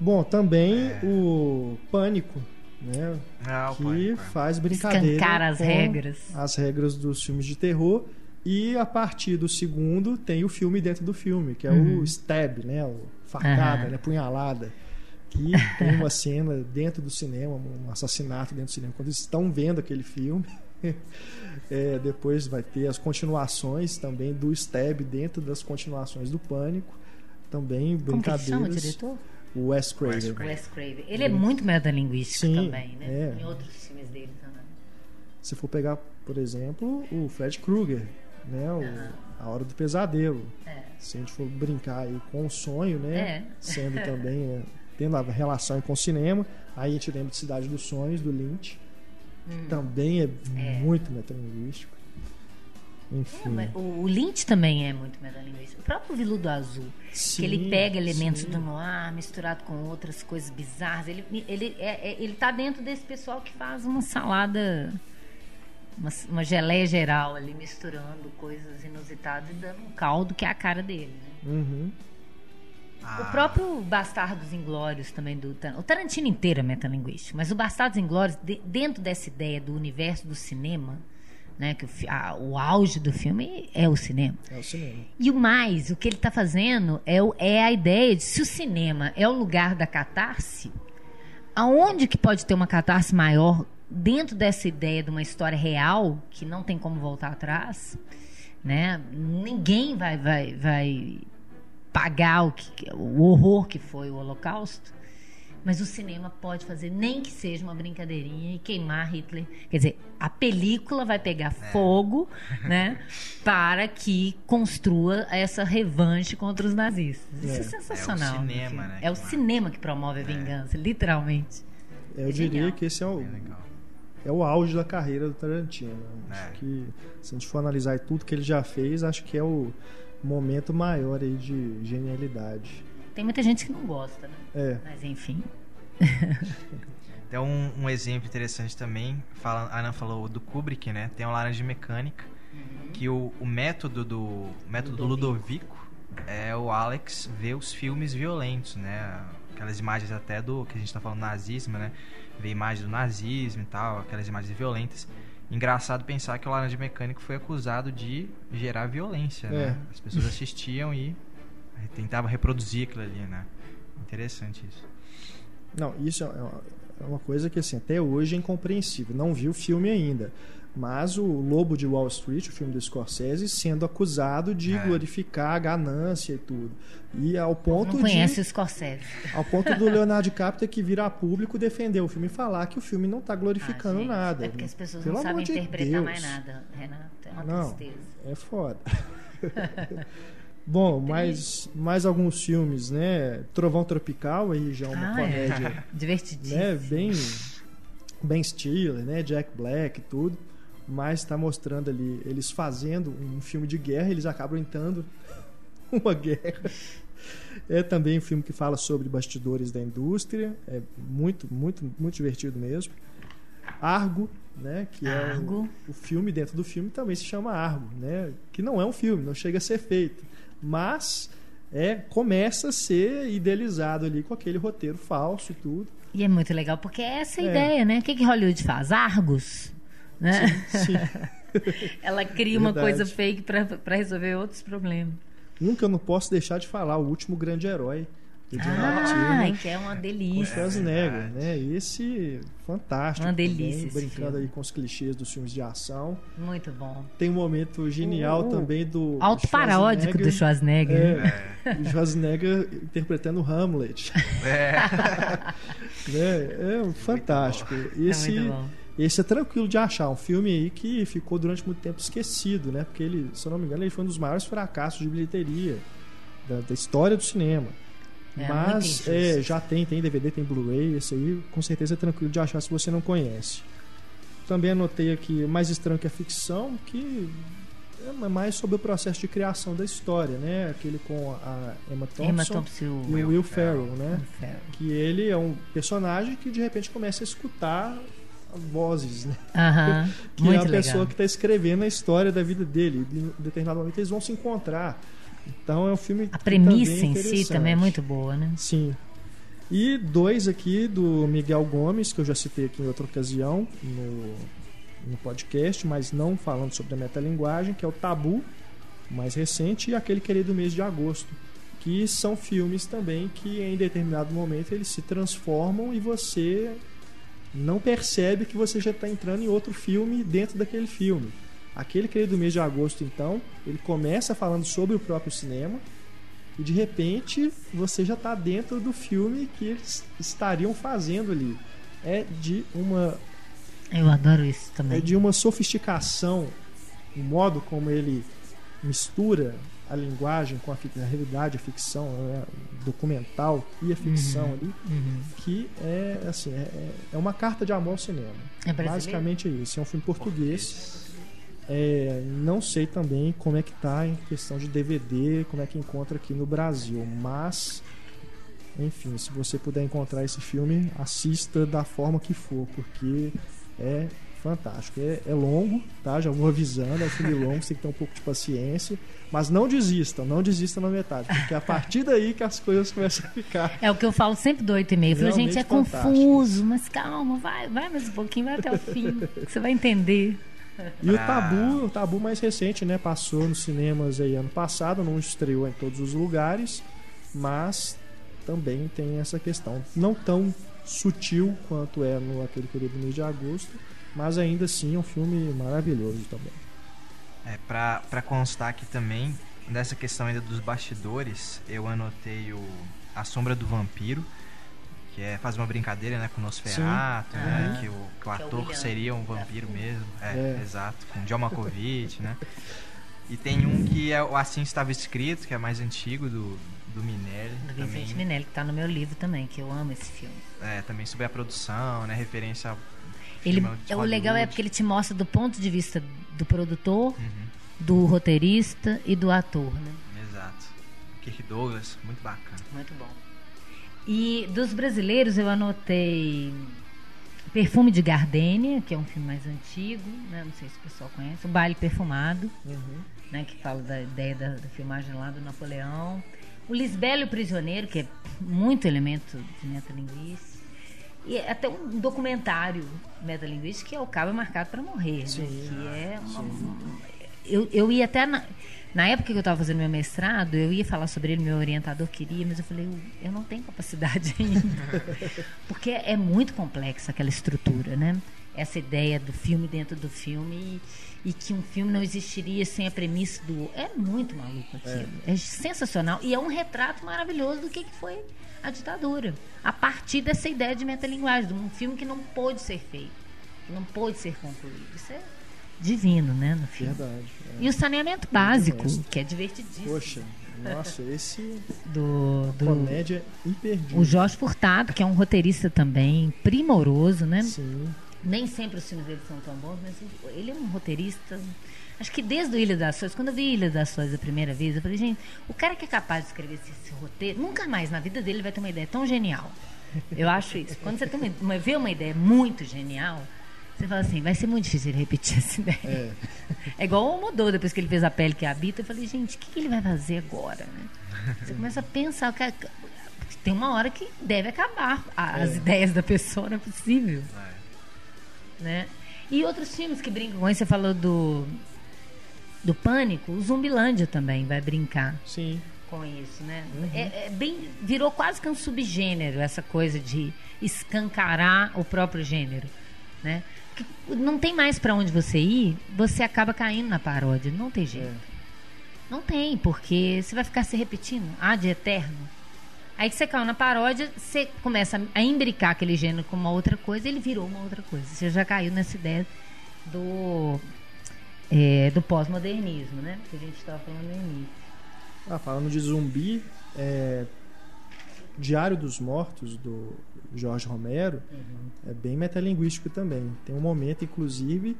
Bom, também
É.
o Pânico, né?
Ah,
que
Pânico,
faz brincadeira
Escancara as
com
regras.
as regras dos filmes de terror e a partir do segundo tem o filme dentro do filme que é
Uhum.
o stab né o facada
Aham.
né punhalada que tem uma cena dentro do cinema um assassinato dentro do cinema quando eles estão vendo aquele filme é, depois vai ter as continuações também do stab dentro das continuações do pânico também
Como que chama o
brincadeiras
diretor?
O Wes Craven
Wes Craven.
Wes Craven. Ele é muito metalinguístico
Sim,
também, né?
é.
Em outros filmes dele também.
Se for pegar, por exemplo, o Fred Krueger, né? O,
Aham.
A Hora do Pesadelo.
É.
Se a gente for brincar aí com o sonho, né?
É.
Sendo também, é, tendo a relação com o cinema, aí a gente lembra de Cidade dos Sonhos, do Lynch. Também é,
Hum. É.
muito metalinguístico.
É,
Enfim.
mas o o Lynch também é muito metalinguístico. O próprio Viludo Azul,
Sim,
que ele pega elementos
sim.
do noir misturado com outras coisas bizarras. Ele, ele, é, é- ele tá dentro desse pessoal que faz uma salada, uma, uma geleia geral ali, misturando coisas inusitadas e dando um caldo que é a cara dele. né?
Uhum.
Ah,
O próprio Bastardos Inglórios também do Tarantino. O Tarantino inteiro é metalinguístico, mas o Bastardos Inglórios, de- dentro dessa ideia do universo do cinema, né, que o, a- o auge do filme é o cinema.
É o cinema.
E o mais, o que ele está fazendo é, o- é a ideia de se o cinema é o lugar da catarse, aonde que pode ter uma catarse maior dentro dessa ideia de uma história real que não tem como voltar atrás, né? Ninguém vai vai, vai pagar o, que, o horror que foi o Holocausto. Mas o cinema pode fazer, nem que seja uma brincadeirinha e queimar Hitler. Quer dizer, a película vai pegar fogo, né? Para que construa essa revanche contra os nazistas. Isso é,
É.
sensacional.
É o
no
cinema, né,
É o
que
cinema que promove a vingança, literalmente.
Eu
É
diria
genial.
que esse é o,
legal.
é o auge da carreira do Tarantino.
É.
Acho que se a gente for analisar tudo que ele já fez, acho que é o momento maior aí de genialidade.
Tem muita gente que não gosta, né?
É,
Mas enfim.
Tem um, um exemplo interessante também. Fala, a Ana falou do Kubrick, né? Tem o Laranja Mecânica. Que o, o método do método do Ludovico é o Alex ver os filmes violentos, né? Aquelas imagens até do que a gente tá falando nazismo, né? Ver imagens do nazismo e tal, aquelas imagens violentas. Engraçado pensar que o Laranja Mecânico foi acusado de gerar violência, né?
É.
As pessoas assistiam e tentavam reproduzir aquilo ali, né? Interessante isso.
Não, isso é uma- é uma coisa que assim, até hoje é incompreensível. Não vi o filme ainda. Mas o Lobo de Wall Street, o filme do Scorsese, sendo acusado de
É.
glorificar a ganância e tudo. E ao ponto
não conhece
de
o Scorsese.
ao ponto do Leonardo DiCaprio ter que vir a público defender o filme e falar que o filme não está glorificando
Ah, gente,
nada.
É porque as pessoas
Pelo
não sabem
de
interpretar
Deus.
mais nada, Renato. É uma
Não,
tristeza.
é foda. Bom, mais, mais alguns filmes, né? Trovão Tropical aí já é uma
Ah, é.
comédia
Divertidíssimo.
né, bem bem Stiller, né, Jack Black e tudo, mas está mostrando ali eles fazendo um filme de guerra, eles acabam entrando uma guerra. É também um filme que fala sobre bastidores da indústria, é muito muito muito divertido mesmo. Argo, né, que
Argo.
é o, o filme dentro do filme também se chama Argo, né, que não é um filme, não chega a ser feito, mas é começa a ser idealizado ali com aquele roteiro falso e tudo.
E é muito legal, porque é essa a
É.
ideia, né? O que, que Hollywood faz? Argos. Né?
Sim.
Ela cria uma coisa fake pra resolver outros problemas.
Um que eu não posso deixar de falar, o último grande herói,
Ah, que é uma
com
delícia.
Schwarzenegger,
verdade.
né? Esse fantástico.
Uma
também,
delícia esse
brincando
filme.
aí com os clichês dos filmes de ação.
Muito bom.
Tem um momento genial
o
também do
Auto-paródico do Schwarzenegger. né?
É, o Schwarzenegger interpretando Hamlet.
É.
né? É fantástico. Esse,
É muito bom.
esse é tranquilo de achar. Um filme aí que ficou durante muito tempo esquecido, né? Porque ele, se eu não me engano, ele foi um dos maiores fracassos de bilheteria da, da história do cinema.
É,
Mas é, já tem, tem DVD, tem Blu-ray, esse aí com certeza é tranquilo de achar se você não conhece. Também anotei aqui Mais Estranho que a Ficção, que é mais sobre o processo de criação da história, né? Aquele com a Emma Thompson,
Emma Thompson e o
o Will Ferrell, né?
Ferrell.
Que ele é um personagem que de repente começa a escutar vozes, né?
Aham,
Que
muito
é a
legal.
pessoa que está escrevendo a história da vida dele. Em determinado momento eles vão se encontrar. Então é um filme.
A
que
premissa em si também é muito boa, né?
Sim. E dois aqui do Miguel Gomes, que eu já citei aqui em outra ocasião no, no podcast, mas não falando sobre a metalinguagem, que é o Tabu, mais recente, e aquele querido mês de agosto. Que são filmes também que em determinado momento eles se transformam e você não percebe que você já está entrando em outro filme dentro daquele filme. Aquele querido mês de agosto, então, ele começa falando sobre o próprio cinema e de repente você já está dentro do filme que eles estariam fazendo ali. É de uma
Eu adoro isso também.
é de uma sofisticação, o modo como ele mistura a linguagem com a, a realidade, a ficção, né, o documental e a ficção ali,
Uhum.
que é assim, é, é- é uma carta de amor ao cinema.
É brasileiro?
Basicamente é isso. É um filme português. É, não sei também como é que tá em questão de DVD, como é que encontra aqui no Brasil, mas enfim, se você puder encontrar esse filme, assista da forma que for, porque é fantástico. É, é longo, tá? Já vou avisando, é um filme longo, você tem que ter um pouco de paciência, mas não desistam, não desistam na metade, porque é a partir daí que as coisas começam a ficar
É o que eu falo sempre do 8 e meio. Falo, gente, é
Realmente
confuso, mas calma, vai, vai mais um pouquinho, vai até o fim, que você vai entender.
E o
Pra-
Tabu, o Tabu mais recente, né? Passou nos cinemas aí ano passado, não estreou em todos os lugares, mas também tem essa questão. Não tão sutil quanto é no aquele querido mês de agosto, mas ainda assim é um filme maravilhoso também.
É, pra, pra constar aqui também, nessa questão ainda dos bastidores, eu anotei o A Sombra do Vampiro, que é, faz uma brincadeira né, com o Nosferatu,
Sim.
né,
Aham.
que o, que o
Que é o
ator seria um vampiro mesmo. É,
É.
exato, com John Malkovich, né? E tem um que é o Assim Estava Escrito, que é mais antigo, do, do Minelli.
Do
também,
Vicente Minelli, que tá no meu livro também, que eu amo esse filme.
é, também sobre a produção, né? Referência ao
Ele,
filme de
o legal é porque ele te mostra do ponto de vista do produtor,
Uhum,
do roteirista e do ator, né?
exato. Kirk Douglas, muito bacana.
Muito bom. E dos brasileiros eu anotei Perfume de Gardênia, que é um filme mais antigo, né? não sei se o pessoal conhece, O Baile Perfumado, né? que fala da ideia da, da filmagem lá do Napoleão. O Lisbelo e o Prisioneiro, que é muito elemento de metalinguística. E até um documentário metalinguístico que é O Cabo é Marcado para Morrer,
Sim,
né? que é uma,
sim.
eu, eu ia até na, na época que eu estava fazendo meu mestrado, eu ia falar sobre ele, meu orientador queria, mas eu falei, eu, eu não tenho capacidade ainda. Porque é muito complexa aquela estrutura, né? Essa ideia do filme dentro do filme e, e que um filme não existiria sem a premissa do. É muito maluco aquilo. É, sensacional. E é um retrato maravilhoso do que, que foi a ditadura. A partir dessa ideia de metalinguagem, de um filme que não pôde ser feito, que não pôde ser concluído. Isso é divino, né, no filme.
Verdade. é.
E o saneamento básico, que é divertidíssimo.
Poxa, nossa, esse
Do, do
comédia imperdível.
o Jorge Furtado, que é um roteirista também primoroso, né?
Sim.
Nem sempre os filmes dele são tão bons, mas ele é um roteirista. Acho que desde o Ilha das Ações, quando eu vi Ilha das Ações a primeira vez, eu falei, gente, o cara que é capaz de escrever esse, esse roteiro, nunca mais na vida dele vai ter uma ideia tão genial. Eu acho isso. Quando você tem uma, uma- vê uma ideia muito genial, você fala assim, vai ser muito difícil ele repetir essa ideia.
É.
É igual o Almodóvar, depois que ele fez A Pele que Habita, eu falei, gente, o que, que ele vai fazer agora? né? Você começa a pensar, cara, tem uma hora que deve acabar a- as
É.
ideias da pessoa, não é possível.
É.
Né? E outros filmes que brincam com isso, você falou do, do Pânico, o Zumbilândia também vai brincar.
Sim.
com isso, né? Uhum. É, é, bem, virou quase que um subgênero essa coisa de escancarar o próprio gênero, né? Não tem mais para onde você ir, você acaba caindo na paródia, não tem jeito. É. Não tem, porque você vai ficar se repetindo, ah, de eterno. Aí que você caiu na paródia, você começa a imbricar aquele gênero com uma outra coisa, ele virou uma outra coisa. Você já caiu nessa ideia do é, do pós-modernismo, né? Que a gente estava falando no início.
Ah, falando de zumbi, é, Diário dos Mortos, do Jorge Romero, uhum. é bem metalinguístico também. Tem um momento, inclusive,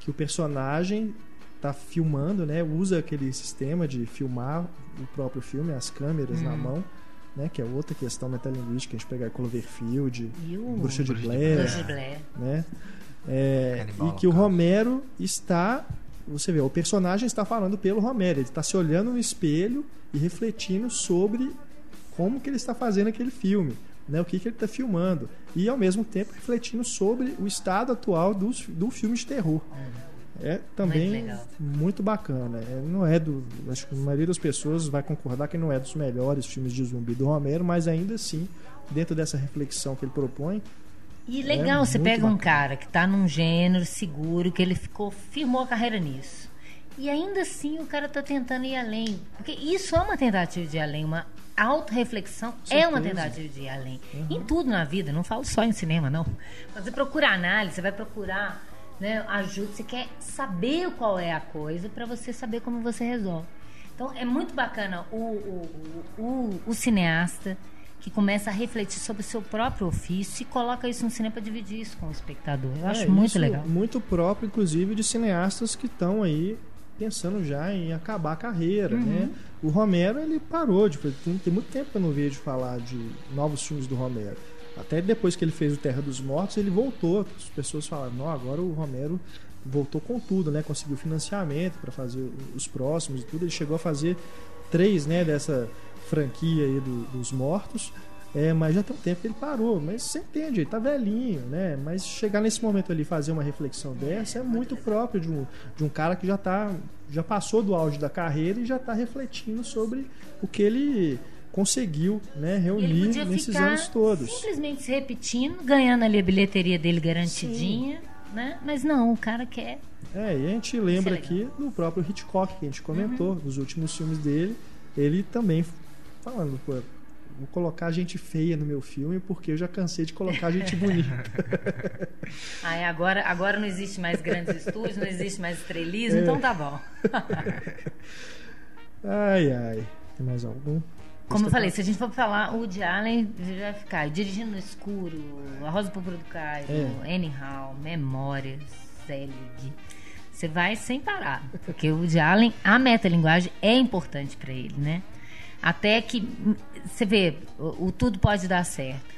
que o personagem está filmando, né? Usa aquele sistema de filmar o próprio filme, as câmeras uhum. na mão. Né, que é outra questão metalinguística, a gente pegar Cloverfield, Bruxa de Blair, Bruxa de Blair. Né? É, e que o Romero está você vê, o personagem está falando pelo Romero, ele está se olhando no espelho e refletindo sobre como que ele está fazendo aquele filme, né? o que, que ele está filmando, e ao mesmo tempo refletindo sobre o estado atual do, do filme de terror. É também muito, muito bacana. É, não é do. Acho que a maioria das pessoas vai concordar que não é dos melhores filmes de zumbi do Romero, mas ainda assim, dentro dessa reflexão que ele propõe,
e legal, é você pega bacana. um cara que está num gênero seguro, que ele ficou, firmou a carreira nisso. E ainda assim o cara está tentando ir além. Porque isso é uma tentativa de ir além, uma autorreflexão é uma tentativa de ir além. Uhum. Em tudo na vida, não falo só em cinema, não. Você procura análise, você vai procurar né, ajuda, você quer saber qual é a coisa para você saber como você resolve. Então é muito bacana o, o, o, o cineasta que começa a refletir sobre o seu próprio ofício e coloca isso no cinema para dividir isso com o espectador. Eu é, acho muito legal.
Muito próprio, inclusive, de cineastas que estão aí pensando já em acabar a carreira, uhum. né? O Romero, ele parou, de, tem, tem muito tempo que eu não vejo falar de novos filmes do Romero. Até depois que ele fez o Terra dos Mortos, ele voltou. As pessoas falaram, não, agora o Romero voltou com tudo, né? Conseguiu financiamento para fazer os próximos e tudo. Ele chegou a fazer três, né, dessa franquia aí do, dos mortos. É, mas já tem um tempo que ele parou, mas você entende, ele tá velhinho, né? Mas chegar nesse momento ali fazer uma reflexão dessa é muito próprio de um, de um cara que já tá já passou do auge da carreira e já está refletindo sobre o que ele conseguiu né, reunir nesses anos todos.
Simplesmente se repetindo, ganhando ali a bilheteria dele garantidinha, Sim. né? Mas não, o cara quer.
É, e a gente lembra aqui do próprio Hitchcock que a gente comentou, uhum. nos últimos filmes dele, ele também falando, pô, vou colocar gente feia no meu filme porque eu já cansei de colocar gente bonita.
Ai, agora, agora não existe mais grandes estúdios, não existe mais estrelismo, é. então tá bom.
ai, ai. Tem mais algum?
Como eu falei, se a gente for falar, o Woody Allen vai ficar Dirigindo no Escuro, A Rosa Púrpura do Cairo, é. Anyhow, Memórias, Zelig. Você vai sem parar. Porque o Woody Allen, a metalinguagem é importante para ele, né? Até que você vê, o, o, tudo pode dar certo.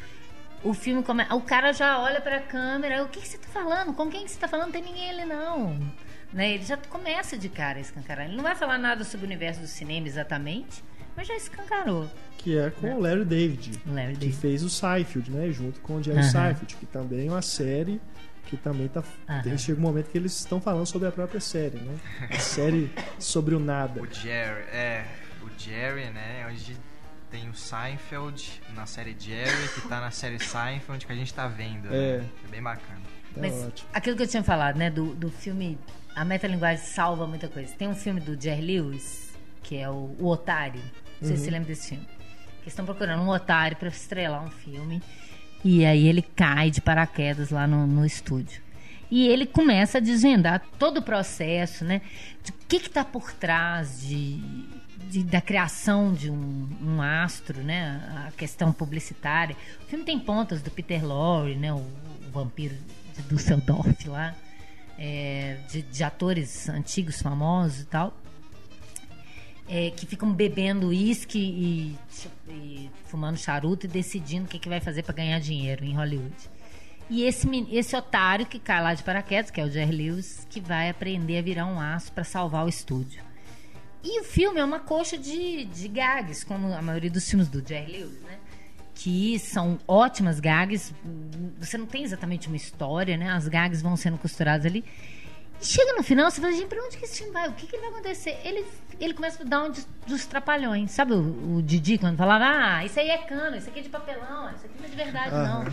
O filme come... o cara já olha para a câmera, o que, que você está falando? Com quem que você está falando? Não tem ninguém ali não. Né? Ele já começa de cara a escancarar. Ele não vai falar nada sobre o universo do cinema exatamente, mas já escancarou.
Que é com né? o Larry David, Larry que David. fez o Seinfeld, né? Junto com o Jerry uh -huh. Seinfeld, que também é uma série que também tá. Uh -huh. Chega um momento que eles estão falando sobre a própria série, né? A série sobre o nada.
O Jerry, é Jerry, né? Onde tem o Seinfeld na série Jerry, que tá na série Seinfeld que a gente tá vendo. Né? É. Né? é bem bacana.
É Mas ótimo. aquilo que eu tinha falado, né? Do, do filme. A metalinguagem salva muita coisa. Tem um filme do Jerry Lewis, que é o, o Otário. Não sei uhum. se você lembra desse filme. Que estão procurando um otário para estrelar um filme. E aí ele cai de paraquedas lá no, no estúdio. E ele começa a desvendar todo o processo, né? De o que está por trás de de, da criação de um, um, astro, né? A questão publicitária. O filme tem pontas do Peter Lorre, né? O, o vampiro de Dusseldorf lá, é, de, de, atores antigos famosos e tal, é, que ficam bebendo uísque e, e, fumando charuto e decidindo o que, que vai fazer para ganhar dinheiro em Hollywood. E esse, esse otário que cai lá de paraquedas, que é o Jerry Lewis, que vai aprender a virar um aço para salvar o estúdio. E o filme é uma coxa de, de gags, como a maioria dos filmes do Jerry Lewis, né? Que são ótimas gags. Você não tem exatamente uma história, né? As gags vão sendo costuradas ali. Chega no final, você fala, gente, pra onde que esse filme vai? O que, que vai acontecer? Ele, ele começa a dar um dos, dos trapalhões. Sabe o, o Didi quando falava, ah, isso aí é cano, isso aqui é de papelão, isso aqui não é de verdade, não.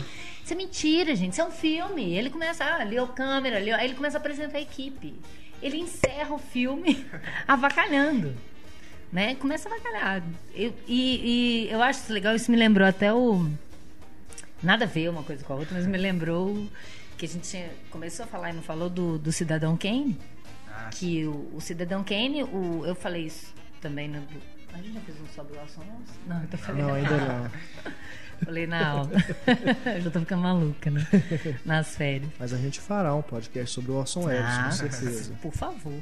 Isso é mentira, gente. Isso é um filme. Ele começa, ah, leu câmera, leu... aí ele começa a apresentar a equipe. Ele encerra o filme avacalhando. Né? Começa a avacalhar. Eu, e, e eu acho isso legal, isso me lembrou até o. Nada a ver uma coisa com a outra, mas me lembrou que a gente tinha, começou a falar e não falou do, do Cidadão Kane.
Ah,
Que o, o Cidadão Kane, o, eu falei isso também no. A gente já fez um sobre o? Não, eu tô falando.
Não, ainda não.
Falei na aula. eu já tô ficando maluca, né? Nas férias.
Mas a gente fará um podcast sobre o Orson Welles,
Ah,
com certeza.
Por favor.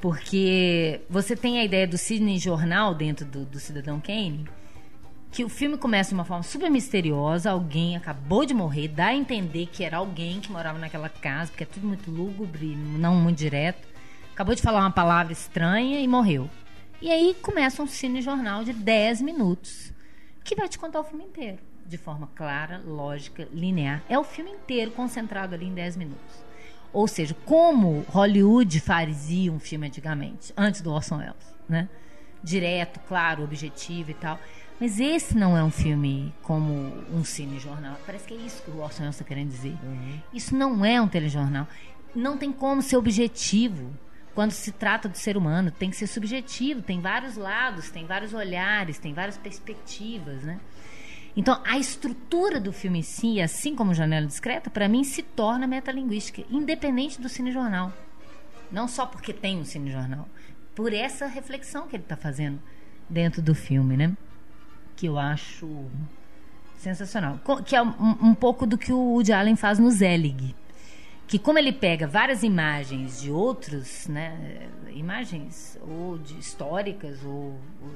Porque você tem a ideia do Sidney Jornal dentro do, do Cidadão Kane, que o filme começa de uma forma super misteriosa, alguém acabou de morrer, dá a entender que era alguém que morava naquela casa, porque é tudo muito lúgubre, não muito direto. Acabou de falar uma palavra estranha e morreu. E aí começa um cinejornal de 10 minutos, que vai te contar o filme inteiro, de forma clara, lógica, linear. É o filme inteiro concentrado ali em 10 minutos. Ou seja, como Hollywood fazia um filme antigamente, antes do Orson Welles, né? Direto, claro, objetivo e tal. Mas esse não é um filme como um cinejornal. Parece que é isso que o Orson Welles está querendo dizer. Isso não é um telejornal. Não tem como ser objetivo quando se trata do ser humano. Tem que ser subjetivo. Tem vários lados, tem vários olhares, tem várias perspectivas, né? Então, a estrutura do filme em si, assim como Janela Discreta, para mim se torna metalinguística, independente do cinejornal. Não só porque tem um cinejornal, por essa reflexão que ele está fazendo dentro do filme, né? Que eu acho sensacional. Que é um, um pouco do que o Woody Allen faz no Zelig. Que como ele pega várias imagens de outros, né? Imagens ou de históricas ou, ou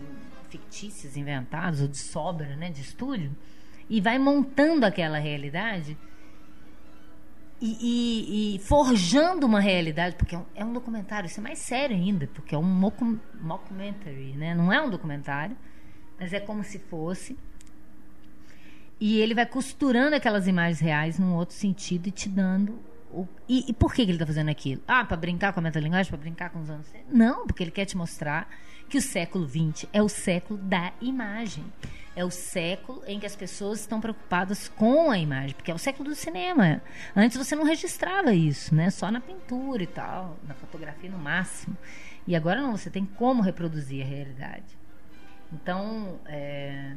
fictícias, inventadas, ou de sobra, né? De estúdio, e vai montando aquela realidade e, e- e forjando uma realidade, porque é um, é um documentário, isso é mais sério ainda, porque é um mockumentary, né? Não é um documentário, mas é como se fosse. E ele vai costurando aquelas imagens reais num outro sentido e te dando. O... E, e por que, que ele está fazendo aquilo? Ah, para brincar com a metalinguagem, para brincar com os anos. Não, porque ele quer te mostrar que o século XX é o século da imagem. É o século em que as pessoas estão preocupadas com a imagem, porque é o século do cinema. Antes você não registrava isso, né? Só na pintura e tal, na fotografia no máximo. E agora não, você tem como reproduzir a realidade. Então, é,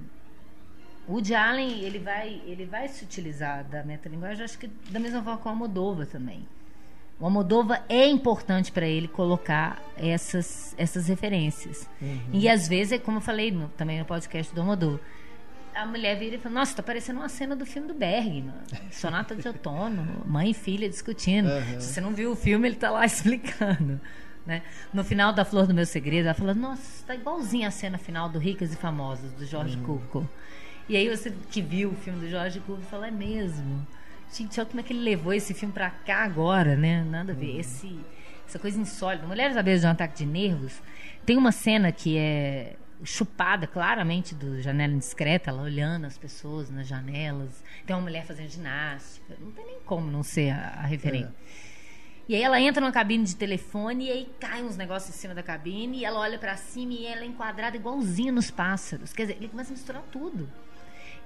o Woody Allen, ele vai, ele vai se utilizar da metalinguagem, acho que da mesma forma com o Almodóvar também. O Almodóvar é importante para ele colocar essas, essas referências. E às vezes, é como eu falei no- também no podcast do Almodóvar, a mulher vira e fala, nossa, tá parecendo uma cena do filme do Bergman. Sonata de outono, mãe e filha discutindo.
Aham.
Se você não viu o filme, ele tá lá explicando. Né? No final da Flor do Meu Segredo, ela fala, nossa, tá igualzinho a cena final do Ricas e Famosas, do Jorge Cuco. E aí você que viu o filme do Jorge Cuco fala, é mesmo. Gente, olha como é que ele levou esse filme pra cá agora, né? Nada a ver. Esse, essa coisa insólita. Mulheres à beira de um ataque de nervos. Tem uma cena que é chupada claramente do Janela Indiscreta, ela olhando as pessoas nas janelas. Tem uma mulher fazendo ginástica. Não tem nem como não ser a, a referência. E aí ela entra numa cabine de telefone e aí cai uns negócios em cima da cabine e ela olha pra cima e ela é enquadrada igualzinho nos pássaros. Quer dizer, ele começa a misturar tudo.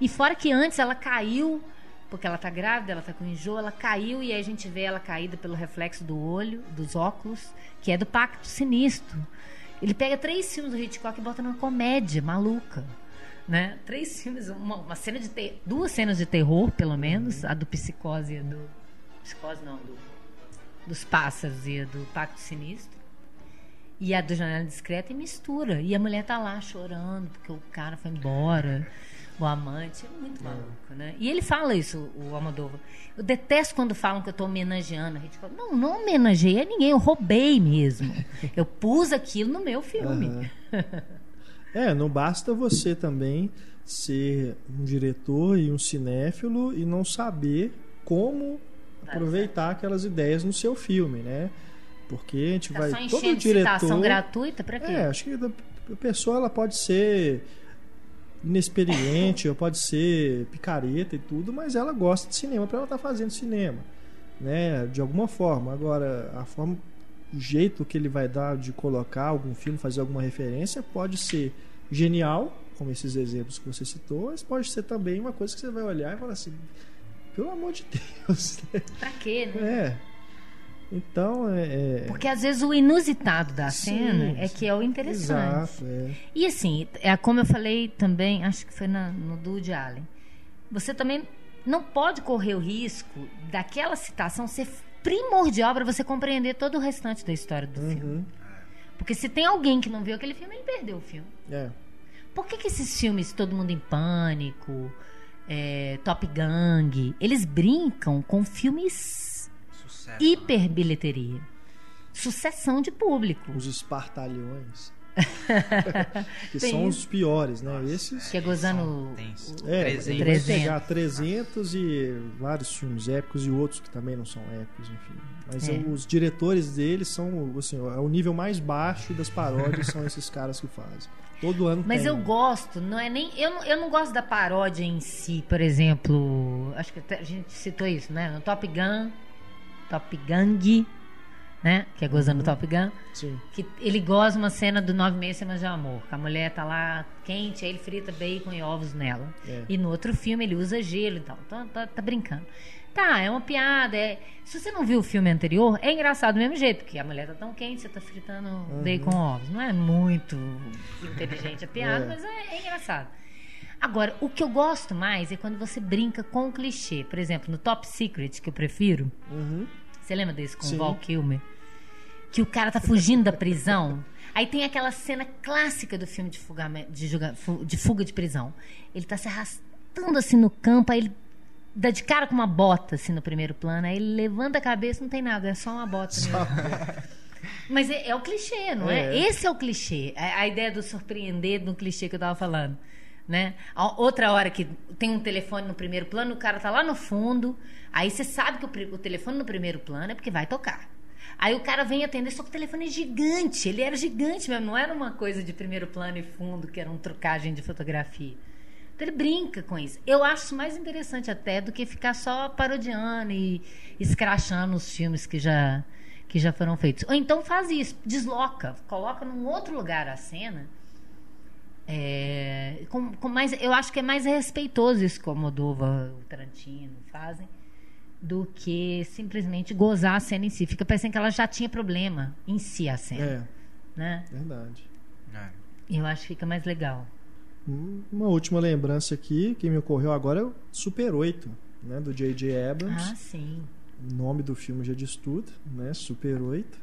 E fora que antes ela caiu, porque ela tá grávida, ela tá com enjoo, ela caiu e aí a gente vê ela caída pelo reflexo do olho, dos óculos, que é do Pacto Sinistro. Ele pega três filmes do Hitchcock e bota numa comédia maluca. Né? Três filmes, uma, uma cena de ter, duas cenas de terror, pelo menos, a do Psicose e a do. Psicose não, do dos pássaros e a do Pacto Sinistro. E a do Janela Discreta e mistura. E a mulher tá lá chorando porque o cara foi embora, o amante. É muito maluco, né? E ele fala isso, o Almodóvar. Eu detesto quando falam que eu tô homenageando a Hitchcock. Não, não homenageei a ninguém, eu roubei mesmo. Eu pus aquilo no meu filme.
É, não basta você também ser um diretor e um cinéfilo e não saber como aproveitar aquelas ideias no seu filme, né? Porque a gente
Tá
vai
só
todo
citação
diretor
gratuita pra quê?
É, acho que a pessoa ela pode ser inexperiente, ou pode ser picareta e tudo, mas ela gosta de cinema para ela estar fazendo cinema. né, de alguma forma. Agora, a forma, o jeito que ele vai dar de colocar algum filme, fazer alguma referência, pode ser genial, como esses exemplos que você citou, mas pode ser também uma coisa que você vai olhar e falar assim, pelo amor de Deus. Né?
Pra quê, né?
É. Então, é. é
Porque às vezes o inusitado da
Sim,
cena é que é o interessante.
Exato, é.
E assim, é como eu falei também, acho que foi na, no do Woody Allen. Você também não pode correr o risco daquela citação ser primordial para você compreender todo o restante da história do filme.
Uhum.
Porque se tem alguém que não viu aquele filme, ele perdeu o filme.
É.
Por que, que esses filmes, Todo Mundo em Pânico, é, Top Gang, eles brincam com filmes
Sucesso.
hiper bilheteria? Sucessão de público.
Os espartalhões. que
Tem
são
isso.
os piores, né? Esses.
Que é gozando.
Tem
É,
300.
ele vai
300.
pegar 300 e vários filmes épicos e outros que também não são épicos, enfim. Mas
É.
os diretores deles são, assim, é o nível mais baixo das paródias são esses caras que fazem. Todo ano
Mas
tem.
eu gosto, não é nem. Eu, não- eu não gosto da paródia em si, por exemplo. Acho que até a gente citou isso, né? No Top Gun, Top Gang, né? Que é gozando
Uhum.
Top Gun.
Sim.
Que ele goza uma cena do Nove Meses Semanas de Amor. Que a mulher tá lá quente, aí ele frita bacon e ovos nela.
É.
E no outro filme ele usa gelo e tal. Tá, tá, tá brincando. Tá, é uma piada. É... Se você não viu o filme anterior, é engraçado do mesmo jeito, porque a mulher tá tão quente, você tá fritando bacon e ovos. Não é muito inteligente a piada,
É.
mas é, é engraçado. Agora, o que eu gosto mais é quando você brinca com o clichê. Por exemplo, no Top Secret, que eu prefiro,
Uhum.
Você lembra desse com
Sim.
o Val Kilmer? Que o cara tá fugindo da prisão. Aí tem aquela cena clássica do filme de, fugamento, de, fu- de fuga de prisão. Ele tá se arrastando assim no campo, aí ele dá de cara com uma bota assim no primeiro plano, aí ele levanta a cabeça, não tem nada, é só uma bota mesmo. Mas é, é o clichê, não é?
É.
Esse é o clichê. A, a ideia do surpreender no clichê que eu tava falando. Né? Outra hora que tem um telefone no primeiro plano, o cara tá lá no fundo, aí você sabe que o, o telefone no primeiro plano é porque vai tocar. Aí o cara vem atender, só que o telefone é gigante. Ele era gigante mesmo, não era uma coisa de primeiro plano e fundo, que era uma trucagem de fotografia. Então ele brinca com isso. Eu acho mais interessante até do que ficar só parodiando e escrachando os filmes que já, que já foram feitos. Ou então faz isso, desloca, coloca num outro lugar a cena. É, com, com mais, eu acho que é mais respeitoso isso que o Almodóvar, o Tarantino fazem do que simplesmente gozar a cena em si. Fica parecendo que ela já tinha problema em si a cena,
É,
né?
verdade.
É.
Eu acho que fica mais legal.
Hum, Uma última lembrança aqui que me ocorreu agora é o Super 8, né, do J.J. Abrams.
Ah, sim.
O nome do filme já diz tudo, né? Super 8.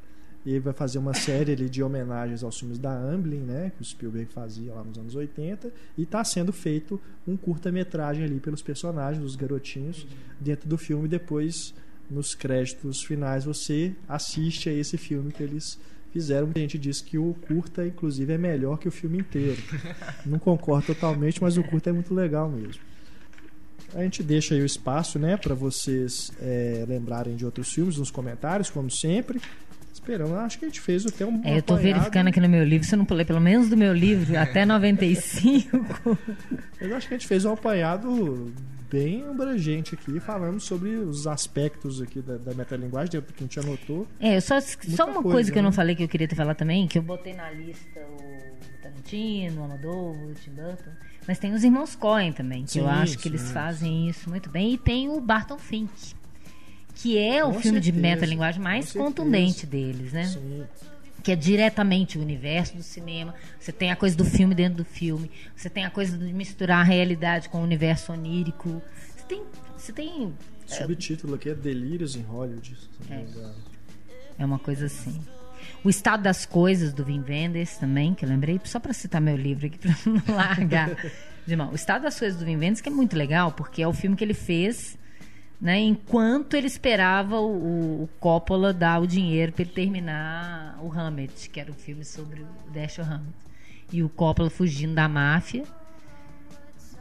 E ele vai fazer uma série ali de homenagens aos filmes da Amblin, né? Que o Spielberg fazia lá nos anos 80. E está sendo feito um curta-metragem ali pelos personagens, os garotinhos, dentro do filme. Depois, nos créditos finais, você assiste a esse filme que eles fizeram. A gente diz que o curta, inclusive, é melhor que o filme inteiro. Não concordo totalmente, mas o curta é muito legal mesmo. A gente deixa aí o espaço, né, para vocês é, lembrarem de outros filmes nos comentários, como sempre. Esperando, acho que a gente fez até um.
É, eu tô
apanhado,
verificando aqui no meu livro, se eu não pulei pelo menos do meu livro até 95.
Eu acho que a gente fez um apanhado bem abrangente aqui, falando sobre os aspectos aqui da, da metalinguagem, dentro do que a gente anotou.
É, eu só, só uma coisa,
coisa,
que eu não
né?
falei que eu queria ter falado também, que eu botei na lista o Tarantino, o Amador, o Tim Burton, mas tem os irmãos Coen também, que eu
Sim,
acho que eles
sim.
fazem isso muito bem, e tem o Barton Fink, que é o
Com
filme de
certeza,
metalinguagem mais
com certeza.
contundente deles, né?
Sim.
que é diretamente o universo do cinema. Você tem a coisa do filme dentro do filme. Você tem a coisa de misturar a realidade com o universo onírico. Você tem, você tem
Subtítulo aqui é Delírios em Hollywood.
É. é uma coisa assim. O Estado das Coisas do Wim Wenders também, que eu lembrei, só para citar meu livro aqui para não largar de mão. O Estado das Coisas do Wim Wenders que é muito legal, porque é o filme que ele fez né, enquanto ele esperava o, o Coppola dar o dinheiro para ele terminar o Hammett, que era um filme sobre o Dashiell Hammett. E o Coppola fugindo da máfia.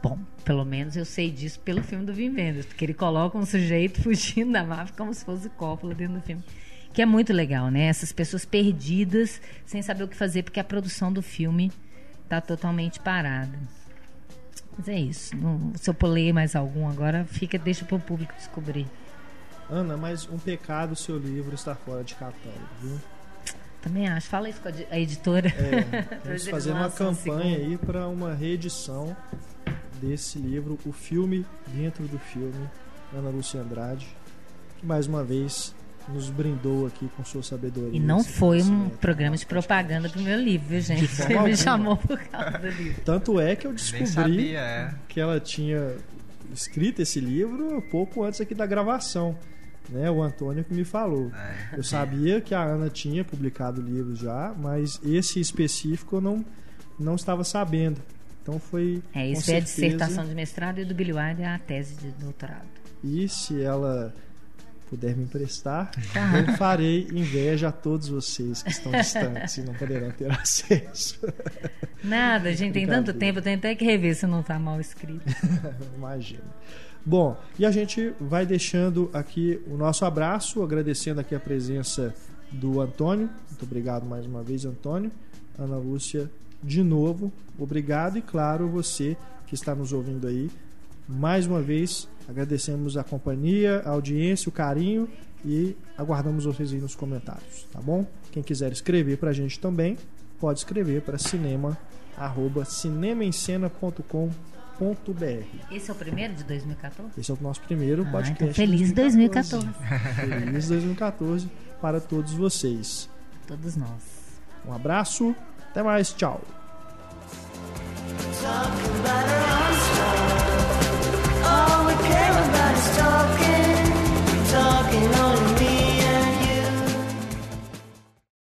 Bom, pelo menos eu sei disso pelo filme do Wim Wenders, porque ele coloca um sujeito fugindo da máfia como se fosse o Coppola dentro do filme. Que é muito legal, né? Essas pessoas perdidas, sem saber o que fazer, porque a produção do filme está totalmente parada. Mas é isso. Não- se eu pulei mais algum agora, fica, deixa para o público descobrir.
Ana, mas um pecado seu livro está fora de catálogo, viu?
Também acho. Fala isso com a editora.
É, vamos fazer uma campanha aí para uma reedição desse livro, o filme dentro do filme, Ana Lúcia Andrade, que mais uma vez nos brindou aqui com sua sabedoria.
E não foi um programa de propaganda do meu livro, viu, gente? Você me chamou por causa do livro.
Tanto é que eu descobri sabia, é. que ela tinha escrito esse livro pouco antes aqui da gravação. Né, o Antônio que me falou. É. Eu sabia que a Ana tinha publicado livros já, mas esse específico eu não, não estava sabendo. Então foi.
É, isso é a dissertação de mestrado e do Billy Wilder é a tese de doutorado.
E se ela puder me emprestar, eu farei inveja a todos vocês que estão distantes e não poderão ter acesso.
Nada, gente, tem tanto tempo, tenho até que rever se não está mal escrito.
Imagina. Bom, e a gente vai deixando aqui o nosso abraço, agradecendo aqui a presença do Antônio. Muito obrigado mais uma vez, Antônio. Ana Lúcia, de novo, obrigado e claro, você que está nos ouvindo aí, mais uma vez, agradecemos a companhia, a audiência, o carinho e aguardamos vocês aí nos comentários, tá bom? Quem quiser escrever para a gente também, pode escrever para cinema arroba cinemaencena.com.br.
Esse é o primeiro de 2014?
Esse é o nosso primeiro ah, podcast.
Então feliz 2014.
2014. feliz 2014 para todos vocês.
Todos nós.
Um abraço, até mais, tchau. All we care about is talking, talking only.